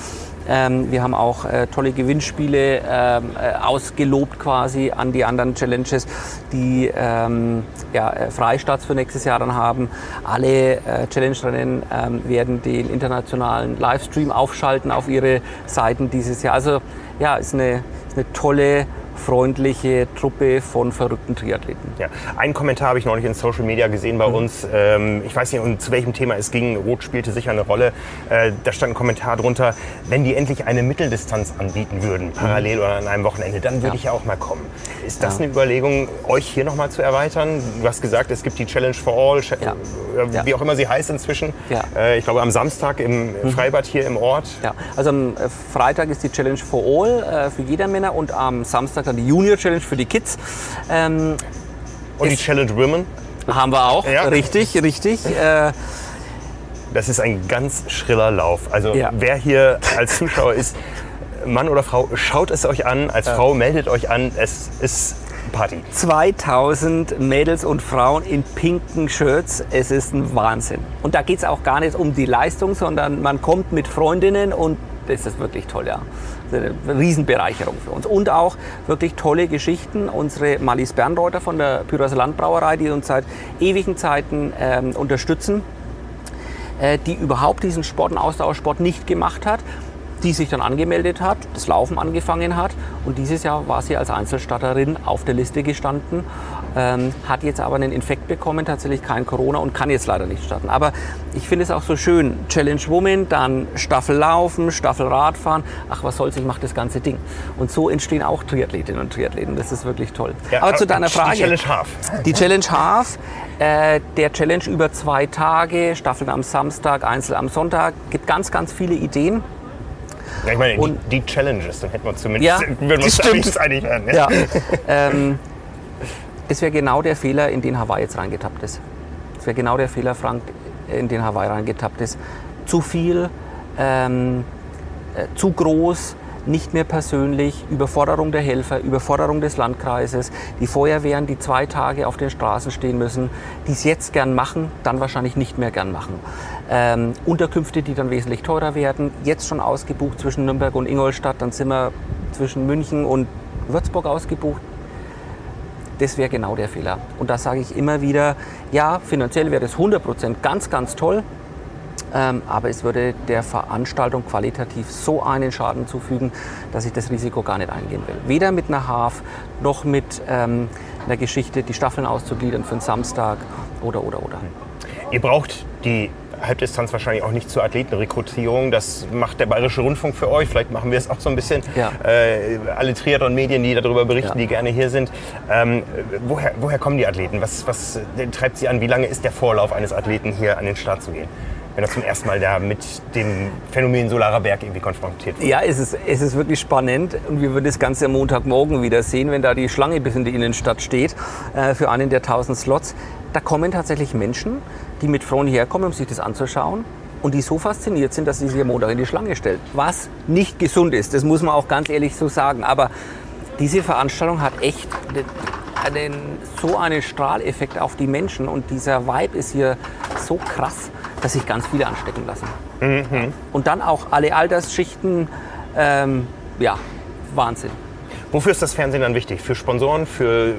Ähm, wir haben auch äh, tolle Gewinnspiele ähm, äh, ausgelobt quasi an die anderen Challenges, die ähm, ja, äh, Freistarts für nächstes Jahr dann haben. Alle äh, Challenge-Rennen ähm, werden den internationalen Livestream aufschalten auf ihre Seiten dieses Jahr. Also ja, ist eine, ist eine tolle freundliche Truppe von verrückten Triathleten. Ja. Einen Kommentar habe ich neulich in Social Media gesehen bei mhm. uns. Ähm, ich weiß nicht, zu welchem Thema es ging. Rot spielte sicher eine Rolle. Äh, da stand ein Kommentar drunter, wenn die endlich eine Mitteldistanz anbieten würden, mhm. parallel mhm. oder an einem Wochenende, dann würde ja. ich ja auch mal kommen. Ist das ja. eine Überlegung, euch hier nochmal zu erweitern? Du hast gesagt, es gibt die Challenge for All, ja. wie auch immer sie heißt inzwischen. Äh, ich glaube am Samstag im mhm. Freibad hier im Ort. Ja, also am äh, Freitag ist die Challenge for All äh, für jeder Männer und am Samstag dann die Junior Challenge für die Kids. Ähm, Und die Challenge Women? Haben wir auch, ja. richtig, richtig. Äh, das ist ein ganz schriller Lauf. Also ja. wer hier als Zuschauer ist, Mann oder Frau, schaut es euch an. Als. Frau meldet euch an. Es ist Party. 2000 Mädels und Frauen in pinken Shirts. Es ist ein Wahnsinn. Und da geht es auch gar nicht um die Leistung, sondern man kommt mit Freundinnen und das ist wirklich toll, ja eine Riesenbereicherung für uns. Und auch wirklich tolle Geschichten. Unsere Malis Bernreuther von der Pyros Landbrauerei, die uns seit ewigen Zeiten ähm, unterstützen, äh, die überhaupt diesen Sport, einen Ausdauersport nicht gemacht hat, die sich dann angemeldet hat, das Laufen angefangen hat und dieses Jahr war sie als Einzelstatterin auf der Liste gestanden ähm, hat jetzt aber einen Infekt bekommen, tatsächlich kein Corona und kann jetzt leider nicht starten. Aber ich finde es auch so schön, Challenge Woman, dann Staffel Laufen, Staffel Radfahren, ach was soll's, ich mache das ganze Ding. Und so entstehen auch Triathletinnen und Triathleten, das ist wirklich toll. Ja, aber zu deiner Frage. Die Challenge Half. Die Challenge Half, äh, der Challenge über zwei Tage, Staffeln am Samstag, Einzel am Sonntag, gibt ganz, ganz viele Ideen. Ja, ich meine, und, die, die, Challenges, dann hätten wir zumindest, ja, würden wir uns zumindest einig werden. Ja. ja. ähm, das wäre genau der Fehler, in den Hawaii jetzt reingetappt ist. Das wäre genau der Fehler, Frank, in den Hawaii reingetappt ist. Zu viel, ähm, äh, zu groß, nicht mehr persönlich, Überforderung der Helfer, Überforderung des Landkreises, die Feuerwehren, die zwei Tage auf den Straßen stehen müssen, die es jetzt gern machen, dann wahrscheinlich nicht mehr gern machen. Ähm, Unterkünfte, die dann wesentlich teurer werden, jetzt schon ausgebucht zwischen Nürnberg und Ingolstadt, dann sind wir zwischen München und Würzburg ausgebucht. Das wäre genau der Fehler. Und da sage ich immer wieder, ja, finanziell wäre das 100% ganz, ganz toll, ähm, aber es würde der Veranstaltung qualitativ so einen Schaden zufügen, dass ich das Risiko gar nicht eingehen will. Weder mit einer Half noch mit ähm, einer Geschichte, die Staffeln auszugliedern für einen Samstag oder, oder, oder. Ihr braucht die Halbdistanz wahrscheinlich auch nicht zur Athletenrekrutierung. Das macht der Bayerische Rundfunk für euch. Vielleicht machen wir es auch so ein bisschen. Ja. Äh, alle Triathlon-Medien, die darüber berichten, ja. die gerne hier sind. Ähm, woher, woher kommen die Athleten? Was, was treibt sie an? Wie lange ist der Vorlauf eines Athleten, hier an den Start zu gehen? wenn er zum ersten Mal da mit dem Phänomen Solarer Berg irgendwie konfrontiert wird. Ja, es ist, es ist wirklich spannend und wir würden das Ganze am Montagmorgen wieder sehen, wenn da die Schlange bis in die Innenstadt steht äh, für einen der 1000 Slots. Da kommen tatsächlich Menschen, die mit Frauen herkommen, um sich das anzuschauen und die so fasziniert sind, dass sie sich am Montag in die Schlange stellen. Was nicht gesund ist, das muss man auch ganz ehrlich so sagen. Aber diese Veranstaltung hat echt einen, so einen Strahleffekt auf die Menschen und dieser Vibe ist hier so krass dass sich ganz viele anstecken lassen. Mhm. Und dann auch alle Altersschichten, ähm, ja, Wahnsinn. Wofür ist das Fernsehen dann wichtig? Für Sponsoren, für äh,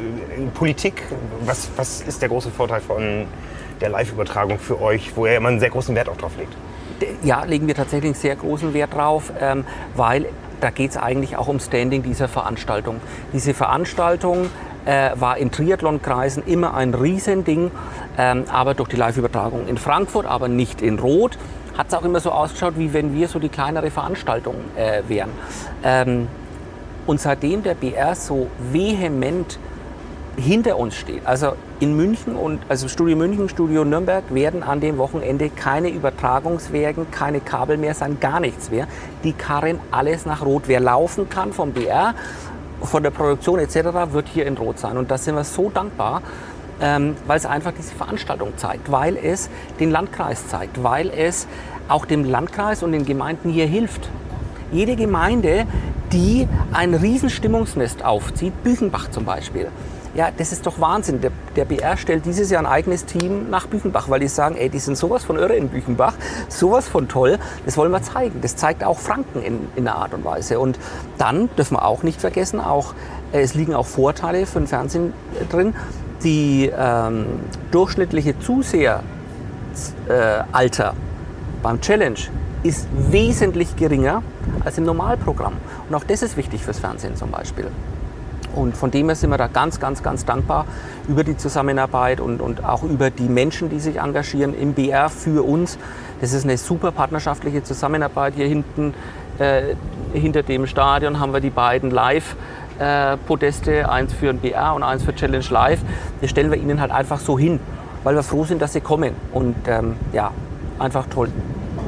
Politik? Was, was ist der große Vorteil von der Live-Übertragung für euch, wo ihr immer einen sehr großen Wert auch drauf legt? Ja, legen wir tatsächlich einen sehr großen Wert drauf, ähm, weil da geht es eigentlich auch um Standing dieser Veranstaltung. Diese Veranstaltung äh, war in Triathlonkreisen immer ein Riesending, ähm, aber durch die Live-Übertragung in Frankfurt, aber nicht in Rot, hat es auch immer so ausgeschaut, wie wenn wir so die kleinere Veranstaltung äh, wären. Ähm, und seitdem der BR so vehement hinter uns steht, also in München und also Studio München, Studio Nürnberg werden an dem Wochenende keine Übertragungswägen, keine Kabel mehr sein, gar nichts mehr. Die karren alles nach Rot. Wer laufen kann vom BR, von der Produktion etc. wird hier in Rot sein. Und da sind wir so dankbar, ähm, weil es einfach diese Veranstaltung zeigt, weil es den Landkreis zeigt, weil es auch dem Landkreis und den Gemeinden hier hilft. Jede Gemeinde, die ein Riesenstimmungsnest aufzieht, Büchenbach zum Beispiel, ja, das ist doch Wahnsinn. Der, der, BR stellt dieses Jahr ein eigenes Team nach Büchenbach, weil die sagen, ey, die sind sowas von irre in Büchenbach, sowas von toll, das wollen wir zeigen. Das zeigt auch Franken in, in einer Art und Weise. Und dann dürfen wir auch nicht vergessen, auch, äh, es liegen auch Vorteile für den Fernsehen drin. Die ähm, durchschnittliche Zuseheralter äh, beim Challenge ist wesentlich geringer als im Normalprogramm. Und auch das ist wichtig fürs Fernsehen zum Beispiel. Und von dem her sind wir da ganz, ganz, ganz dankbar über die Zusammenarbeit und, und auch über die Menschen, die sich engagieren im BR für uns. Das ist eine super partnerschaftliche Zusammenarbeit. Hier hinten, äh, hinter dem Stadion, haben wir die beiden Live-Podeste, äh, eins für den BR und eins für Challenge Live. Das stellen wir ihnen halt einfach so hin, weil wir froh sind, dass sie kommen. Und ähm, ja, einfach toll.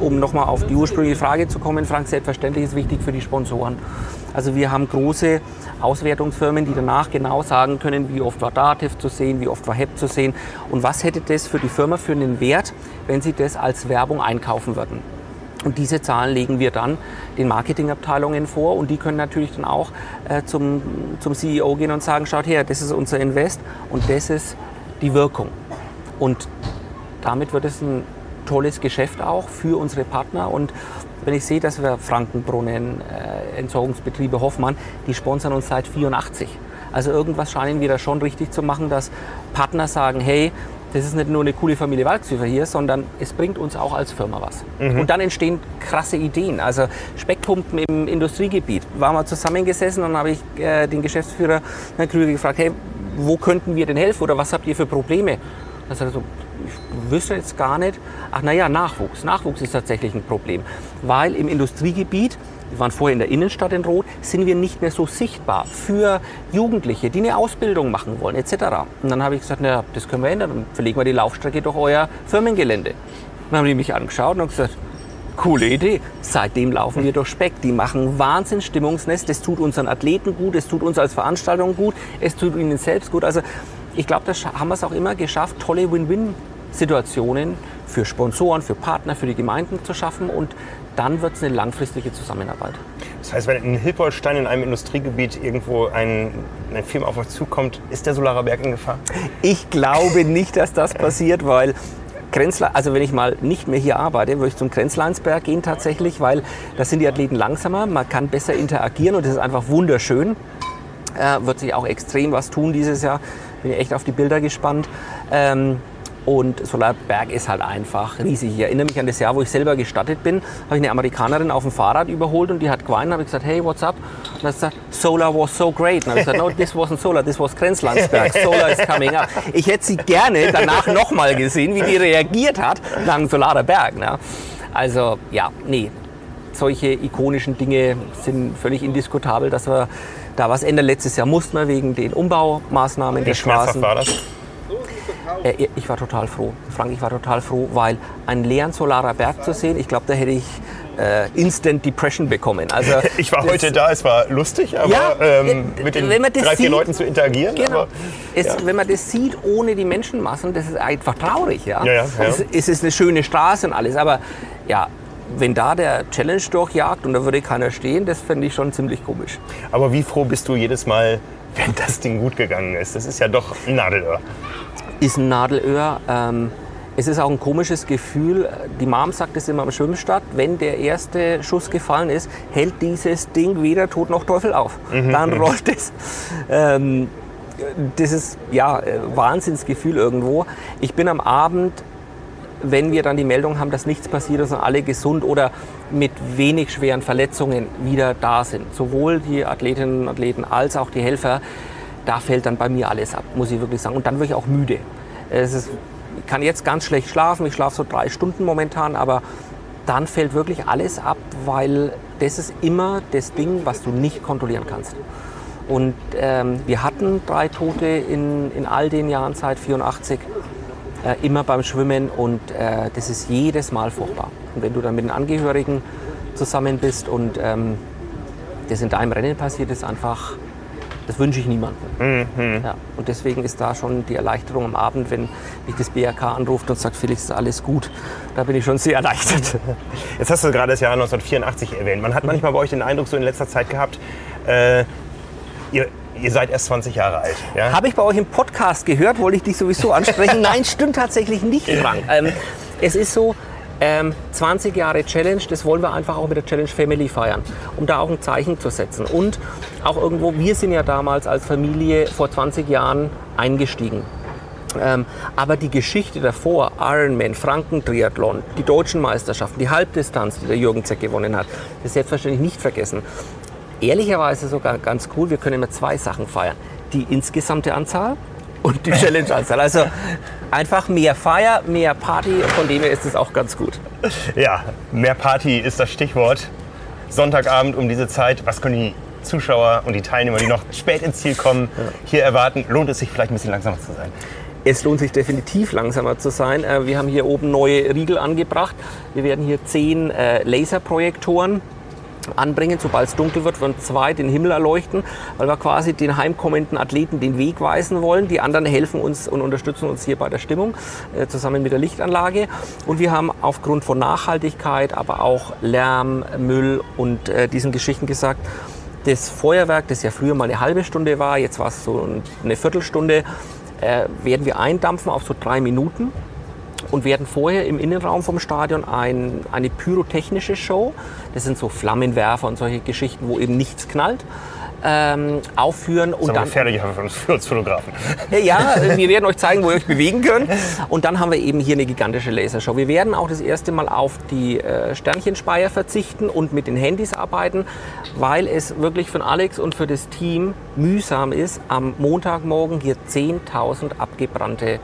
Um nochmal auf die ursprüngliche Frage zu kommen, Frank, selbstverständlich ist wichtig für die Sponsoren. Also wir haben große Auswertungsfirmen, die danach genau sagen können, wie oft war Dativ zu sehen, wie oft war HEP zu sehen und was hätte das für die Firma für einen Wert, wenn sie das als Werbung einkaufen würden. Und diese Zahlen legen wir dann den Marketingabteilungen vor und die können natürlich dann auch äh, zum, zum CEO gehen und sagen, schaut her, das ist unser Invest und das ist die Wirkung. Und damit wird es ein tolles Geschäft auch für unsere Partner und wenn ich sehe, dass wir Frankenbrunnen, äh, Entsorgungsbetriebe Hoffmann, die sponsern uns seit 84. Also irgendwas scheinen wir da schon richtig zu machen, dass Partner sagen, hey, das ist nicht nur eine coole Familie Waldzüfer hier, sondern es bringt uns auch als Firma was. Mhm. Und dann entstehen krasse Ideen. Also Speckpumpen im Industriegebiet. Waren wir zusammengesessen und habe ich äh, den Geschäftsführer Herrn Krüger gefragt, hey, wo könnten wir denn helfen oder was habt ihr für Probleme? So, ich wüsste jetzt gar nicht. Ach naja, Nachwuchs. Nachwuchs ist tatsächlich ein Problem, weil im Industriegebiet wir waren vorher in der Innenstadt in Rot, sind wir nicht mehr so sichtbar für Jugendliche, die eine Ausbildung machen wollen, etc. Und dann habe ich gesagt, na, das können wir ändern, dann verlegen wir die Laufstrecke durch euer Firmengelände. dann haben die mich angeschaut und gesagt, coole Idee. Seitdem laufen wir durch Speck. Die machen Wahnsinns Stimmungsnest. Das tut unseren Athleten gut, es tut uns als Veranstaltung gut, es tut ihnen selbst gut. Also ich glaube, da haben wir es auch immer geschafft, tolle Win-Win-Situationen für Sponsoren, für Partner, für die Gemeinden zu schaffen und dann wird es eine langfristige Zusammenarbeit. Das heißt, wenn in Hilpolstein in einem Industriegebiet irgendwo ein, eine Firma auf euch zukommt, ist der Solarer Berg in Gefahr? Ich glaube nicht, dass das passiert, weil Grenzle also wenn ich mal nicht mehr hier arbeite, würde ich zum Grenzleinsberg gehen tatsächlich, weil da sind die Athleten langsamer, man kann besser interagieren und das ist einfach wunderschön. Äh, wird sich auch extrem was tun dieses Jahr. Bin ich echt auf die Bilder gespannt. Ähm, und Solarberg ist halt einfach riesig. Ich erinnere mich an das Jahr, wo ich selber gestattet bin, habe ich eine Amerikanerin auf dem Fahrrad überholt und die hat geweint. habe ich gesagt, hey, what's up? Und dann hat sie gesagt, Solar was so great. Und dann habe ich gesagt, no, this wasn't Solar, this was Grenzlandsberg. Solar is coming up. Ich hätte sie gerne danach nochmal gesehen, wie die reagiert hat nach dem Solarer Berg. Ne? Also ja, nee, solche ikonischen Dinge sind völlig indiskutabel, dass wir da was ändern. Letztes Jahr mussten wir wegen den Umbaumaßnahmen Wie der Straßen. war das? Äh, ich war total froh. Frank, ich war total froh, weil einen leeren Solarer Berg zu sehen, ich glaube, da hätte ich äh, Instant Depression bekommen. Also, ich war heute da, es war lustig, aber ja, ähm, mit den drei, vier Leuten zu interagieren. Genau. Aber, es, ja. Wenn man das sieht ohne die Menschenmassen, das ist einfach traurig. Ja? ja, es, es ist eine schöne Straße und alles, aber ja, wenn da der Challenge durchjagt und da würde keiner stehen, das fände ich schon ziemlich komisch. Aber wie froh bist du jedes Mal, wenn das Ding gut gegangen ist? Das ist ja doch ein Nadelöhr ist ein Nadelöhr. Ähm, es ist auch ein komisches Gefühl. Die Mom sagt es immer am Schwimmstadt, wenn der erste Schuss gefallen ist, hält dieses Ding weder Tod noch Teufel auf. Mhm. Dann rollt es. Ähm, das ist ja äh, Wahnsinnsgefühl irgendwo. Ich bin am Abend, wenn wir dann die Meldung haben, dass nichts passiert ist und alle gesund oder mit wenig schweren Verletzungen wieder da sind, sowohl die Athletinnen und Athleten als auch die Helfer, da fällt dann bei mir alles ab, muss ich wirklich sagen. Und dann werde ich auch müde. Es ist, ich kann jetzt ganz schlecht schlafen, ich schlafe so drei Stunden momentan, aber dann fällt wirklich alles ab, weil das ist immer das Ding, was du nicht kontrollieren kannst. Und ähm, wir hatten drei Tote in, in all den Jahren seit 84, äh, immer beim Schwimmen und äh, das ist jedes Mal furchtbar. Und wenn du dann mit den Angehörigen zusammen bist und ähm, das in deinem Rennen passiert, ist einfach das wünsche ich niemandem. Mhm. Ja, und deswegen ist da schon die Erleichterung am Abend, wenn mich das BRK anruft und sagt, Felix, ist alles gut. Da bin ich schon sehr erleichtert. Jetzt hast du gerade das Jahr 1984 erwähnt. Man hat manchmal bei euch den Eindruck so in letzter Zeit gehabt, äh, ihr, ihr seid erst 20 Jahre alt. Ja? Habe ich bei euch im Podcast gehört, wollte ich dich sowieso ansprechen. Nein, stimmt tatsächlich nicht, Frank. Ähm, es ist so, ähm, 20 Jahre Challenge, das wollen wir einfach auch mit der Challenge Family feiern, um da auch ein Zeichen zu setzen. Und auch irgendwo, wir sind ja damals als Familie vor 20 Jahren eingestiegen. Ähm, aber die Geschichte davor, Ironman, Franken-Triathlon, die deutschen Meisterschaften, die Halbdistanz, die der Jürgen Zeck gewonnen hat, ist selbstverständlich nicht vergessen. Ehrlicherweise sogar ganz cool, wir können immer zwei Sachen feiern. Die insgesamte Anzahl und die Challenge-Anzahl. Also einfach mehr Feier, mehr Party, von dem her ist es auch ganz gut. Ja, mehr Party ist das Stichwort. Sonntagabend um diese Zeit, was können die Zuschauer und die Teilnehmer, die noch spät ins Ziel kommen, hier erwarten? Lohnt es sich vielleicht ein bisschen langsamer zu sein? Es lohnt sich definitiv langsamer zu sein. Äh, wir haben hier oben neue Riegel angebracht. Wir werden hier zehn äh, Laserprojektoren anbringen. Sobald es dunkel wird, werden zwei den Himmel erleuchten, weil wir quasi den heimkommenden Athleten den Weg weisen wollen. Die anderen helfen uns und unterstützen uns hier bei der Stimmung äh, zusammen mit der Lichtanlage. Und wir haben aufgrund von Nachhaltigkeit, aber auch Lärm, Müll und äh, diesen Geschichten gesagt, das Feuerwerk, das ja früher mal eine halbe Stunde war, jetzt war es so eine Viertelstunde, äh, werden wir eindampfen auf so drei Minuten und hatten vorher im Innenraum vom Stadion ein, eine pyrotechnische Show. Das sind so Flammenwerfer und solche Geschichten, wo eben nichts knallt. ähm, aufführen. Und das ist dann, gefährlich für uns Fotografen. Ja, wir werden euch zeigen, wo ihr euch bewegen könnt. Und dann haben wir eben hier eine gigantische Lasershow. Wir werden auch das erste Mal auf die äh, Sternchenspeier verzichten und mit den Handys arbeiten, weil es wirklich von Alex und für das Team mühsam ist, am Montagmorgen hier 10.000 abgebrannte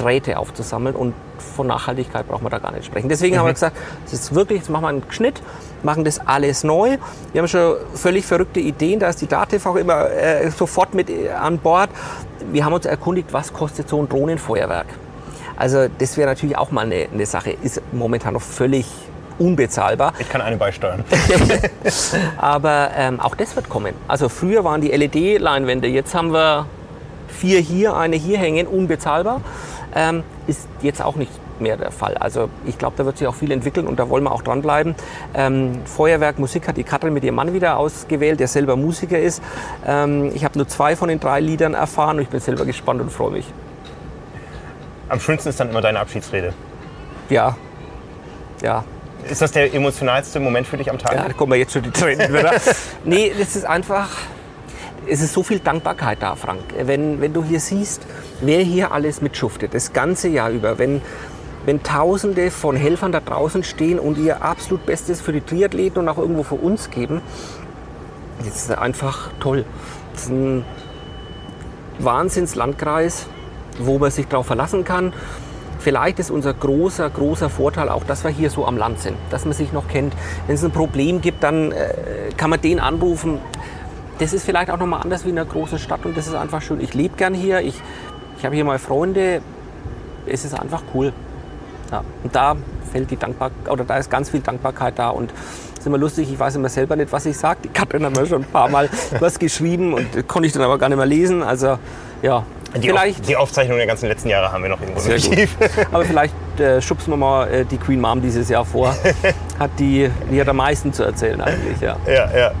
Drähte aufzusammeln und von Nachhaltigkeit brauchen wir da gar nicht sprechen. Deswegen mhm. haben wir mhm. gesagt, es ist wirklich, jetzt machen wir einen Schnitt, machen das alles neu. Wir haben schon völlig verrückte Ideen, da ist die DATEV auch immer äh, sofort mit äh, an Bord. Wir haben uns erkundigt, was kostet so ein Drohnenfeuerwerk. Also das wäre natürlich auch mal eine, eine Sache, ist momentan noch völlig unbezahlbar. Ich kann eine beisteuern. Aber ähm, auch das wird kommen. Also früher waren die LED-Leinwände, jetzt haben wir vier hier, eine hier hängen, unbezahlbar. Ähm, ist jetzt auch nicht mehr der Fall. Also ich glaube, da wird sich auch viel entwickeln und da wollen wir auch dranbleiben. Ähm, Feuerwerk Musik hat die Katrin mit ihrem Mann wieder ausgewählt, der selber Musiker ist. Ähm, ich habe nur zwei von den drei Liedern erfahren und ich bin selber gespannt und freue mich. Am schönsten ist dann immer deine Abschiedsrede. Ja, ja. Ist das der emotionalste Moment für dich am Tag? Ja, da kommen wir jetzt schon die Tränen wieder. nee, das ist einfach, es ist so viel Dankbarkeit da, Frank. Wenn, wenn du hier siehst, wer hier alles mitschuftet, das ganze Jahr über, wenn, wenn Tausende von Helfern da draußen stehen und ihr absolut Bestes für die Triathleten und auch irgendwo für uns geben, das ist einfach toll. Das ist ein Wahnsinnslandkreis, wo man sich darauf verlassen kann. Vielleicht ist unser großer, großer Vorteil auch, dass wir hier so am Land sind, dass man sich noch kennt. Wenn es ein Problem gibt, dann äh, kann man den anrufen das ist vielleicht auch nochmal anders wie in einer großen Stadt und das ist einfach schön. Ich lebe gern hier, ich, ich habe hier mal Freunde, es ist einfach cool. Ja. Und da fällt die Dankbarkeit, oder da ist ganz viel Dankbarkeit da und ist immer lustig, ich weiß immer selber nicht, was ich sage. Die Katrin hat mir schon ein paar Mal was geschrieben und konnte ich dann aber gar nicht mehr lesen. Also ja, die, vielleicht, Auf, die Aufzeichnung der ganzen letzten Jahre haben wir noch irgendwo sehr Aber vielleicht äh, schubsen wir mal äh, die Queen Mom dieses Jahr vor. hat die, die hat am meisten zu erzählen eigentlich, ja. Ja, ja.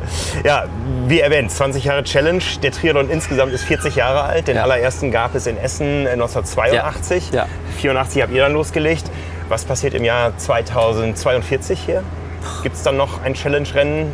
Ja, wie erwähnt, 20 Jahre Challenge. Der Triathlon insgesamt ist 40 Jahre alt. Den ja. allerersten gab es in Essen 1982. Ja. Ja. 84 habt ihr dann losgelegt. Was passiert im Jahr 2042 hier? Gibt es dann noch ein Challenge-Rennen?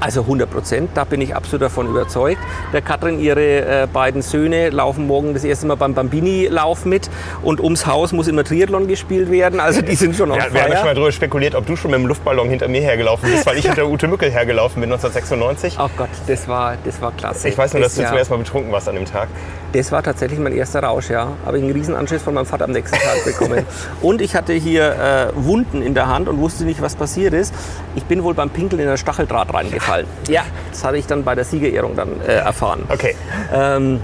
Also 100 Prozent, da bin ich absolut davon überzeugt. Der Katrin, ihre äh, beiden Söhne laufen morgen das erste Mal beim Bambini-Lauf mit und ums Haus muss immer Triathlon gespielt werden. Also die sind schon auf ja, Wir haben schon mal darüber spekuliert, ob du schon mit dem Luftballon hinter mir hergelaufen bist, weil ich hinter Ute Mückel hergelaufen bin 1996. Ach Gott, das war, das war klasse. Ich weiß nur, dass das du zum ersten Mal betrunken warst an dem Tag. Das war tatsächlich mein erster Rausch, ja. Habe ich einen Riesenanschluss von meinem Vater am nächsten Tag bekommen. und ich hatte hier äh, Wunden in der Hand und wusste nicht, was passiert ist. Ich bin wohl beim Pinkeln in der Stacheldraht reingefallen. Ja, das habe ich dann bei der Siegerehrung dann äh, erfahren. Okay. Ähm,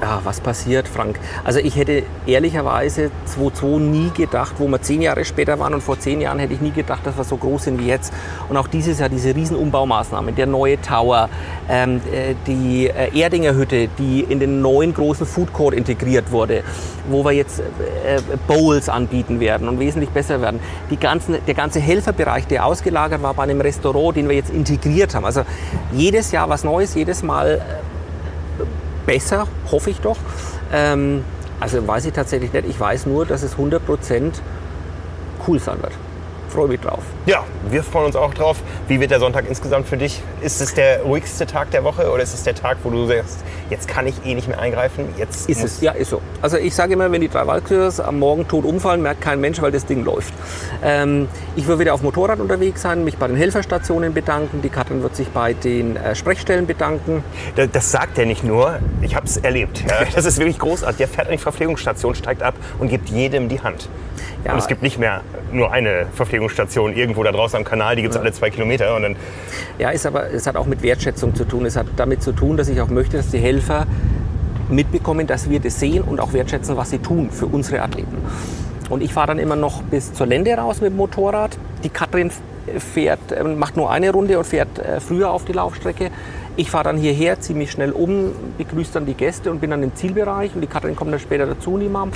ja, was passiert, Frank? Also ich hätte ehrlicherweise 2-2 nie gedacht, wo wir zehn Jahre später waren und vor zehn Jahren hätte ich nie gedacht, dass wir so groß sind wie jetzt. Und auch dieses Jahr diese Riesenumbaumaßnahmen, der neue Tower, ähm, äh, die äh, Erdinger Hütte, die in den neuen großen Food Court integriert wurde, wo wir jetzt äh, Bowls anbieten werden und wesentlich besser werden. Die ganzen, der ganze Helferbereich, der ausgelagert war bei einem Restaurant, den wir jetzt integriert haben. Also jedes Jahr was Neues, jedes Mal äh, besser, hoffe ich doch. Ähm, also weiß ich tatsächlich nicht. Ich weiß nur, dass es 100% cool sein wird freue mich drauf. Ja, wir freuen uns auch drauf. Wie wird der Sonntag insgesamt für dich? Ist es der ruhigste Tag der Woche oder ist es der Tag, wo du sagst, jetzt kann ich eh nicht mehr eingreifen? Jetzt ist es, ja, ist so. Also ich sage immer, wenn die drei Waldkürs am Morgen tot umfallen, merkt kein Mensch, weil das Ding läuft. Ähm, ich würde wieder auf Motorrad unterwegs sein, mich bei den Helferstationen bedanken. Die Katrin wird sich bei den äh, Sprechstellen bedanken. Das, das, sagt er nicht nur, ich habe es erlebt. Ja. Das ist wirklich großartig. Der fährt an die Verpflegungsstation, steigt ab und gibt jedem die Hand. Ja. Und es gibt nicht mehr nur eine Verpflegungsstation irgendwo da draußen am Kanal, die gibt es ja. alle zwei Kilometer. Und dann ja, ist aber, es hat auch mit Wertschätzung zu tun. Es hat damit zu tun, dass ich auch möchte, dass die Helfer mitbekommen, dass wir das sehen und auch wertschätzen, was sie tun für unsere Athleten. Und ich fahre dann immer noch bis zur Lände raus mit dem Motorrad. Die Katrin fährt, äh, macht nur eine Runde und fährt äh, früher auf die Laufstrecke. Ich fahre dann hierher, ziehe mich schnell um, begrüße dann die Gäste und bin dann im Zielbereich. Und die Katrin kommt dann später dazu, die Mom.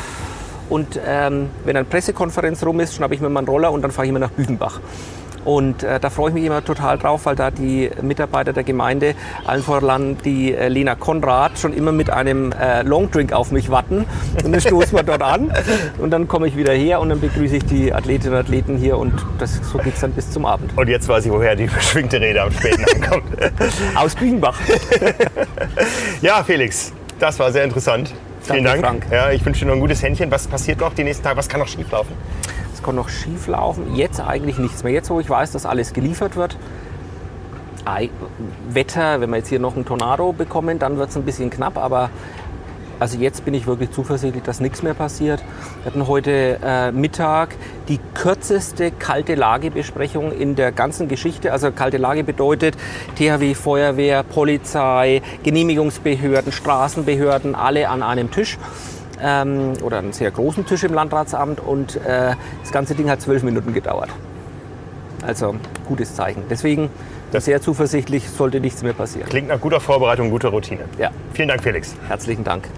Und ähm, wenn eine Pressekonferenz rum ist, schnappe ich mir mal einen Roller und dann fahre ich immer nach Büchenbach. Und äh, da freue ich mich immer total drauf, weil da die Mitarbeiter der Gemeinde, allen voran die äh, Lena Konrad, schon immer mit einem äh, Longdrink auf mich warten. Und dann stoßen wir dort an und dann komme ich wieder her und dann begrüße ich die Athletinnen und Athleten hier und das, so geht es dann bis zum Abend. Und jetzt weiß ich, woher die beschwingte Rede am späten ankommt. Aus Büchenbach. ja, Felix, das war sehr interessant. Vielen Dank. Frank. Ja, ich wünsche dir noch ein gutes Händchen. Was passiert noch die nächsten Tage? Was kann noch schieflaufen? Es kann noch schief laufen. Jetzt eigentlich nichts mehr. Jetzt, wo ich weiß, dass alles geliefert wird. Wetter, wenn wir jetzt hier noch einen Tornado bekommen, dann wird es ein bisschen knapp. Aber also jetzt bin ich wirklich zuversichtlich, dass nichts mehr passiert. Wir hatten heute äh, Mittag die kürzeste kalte Lagebesprechung in der ganzen Geschichte. Also kalte Lage bedeutet THW, Feuerwehr, Polizei, Genehmigungsbehörden, Straßenbehörden, alle an einem Tisch ähm, oder einen sehr großen Tisch im Landratsamt und äh, das ganze Ding hat zwölf Minuten gedauert. Also gutes Zeichen. Deswegen sehr zuversichtlich, sollte nichts mehr passieren. Klingt nach guter Vorbereitung, guter Routine. Ja, Vielen Dank, Felix. herzlichen Dank.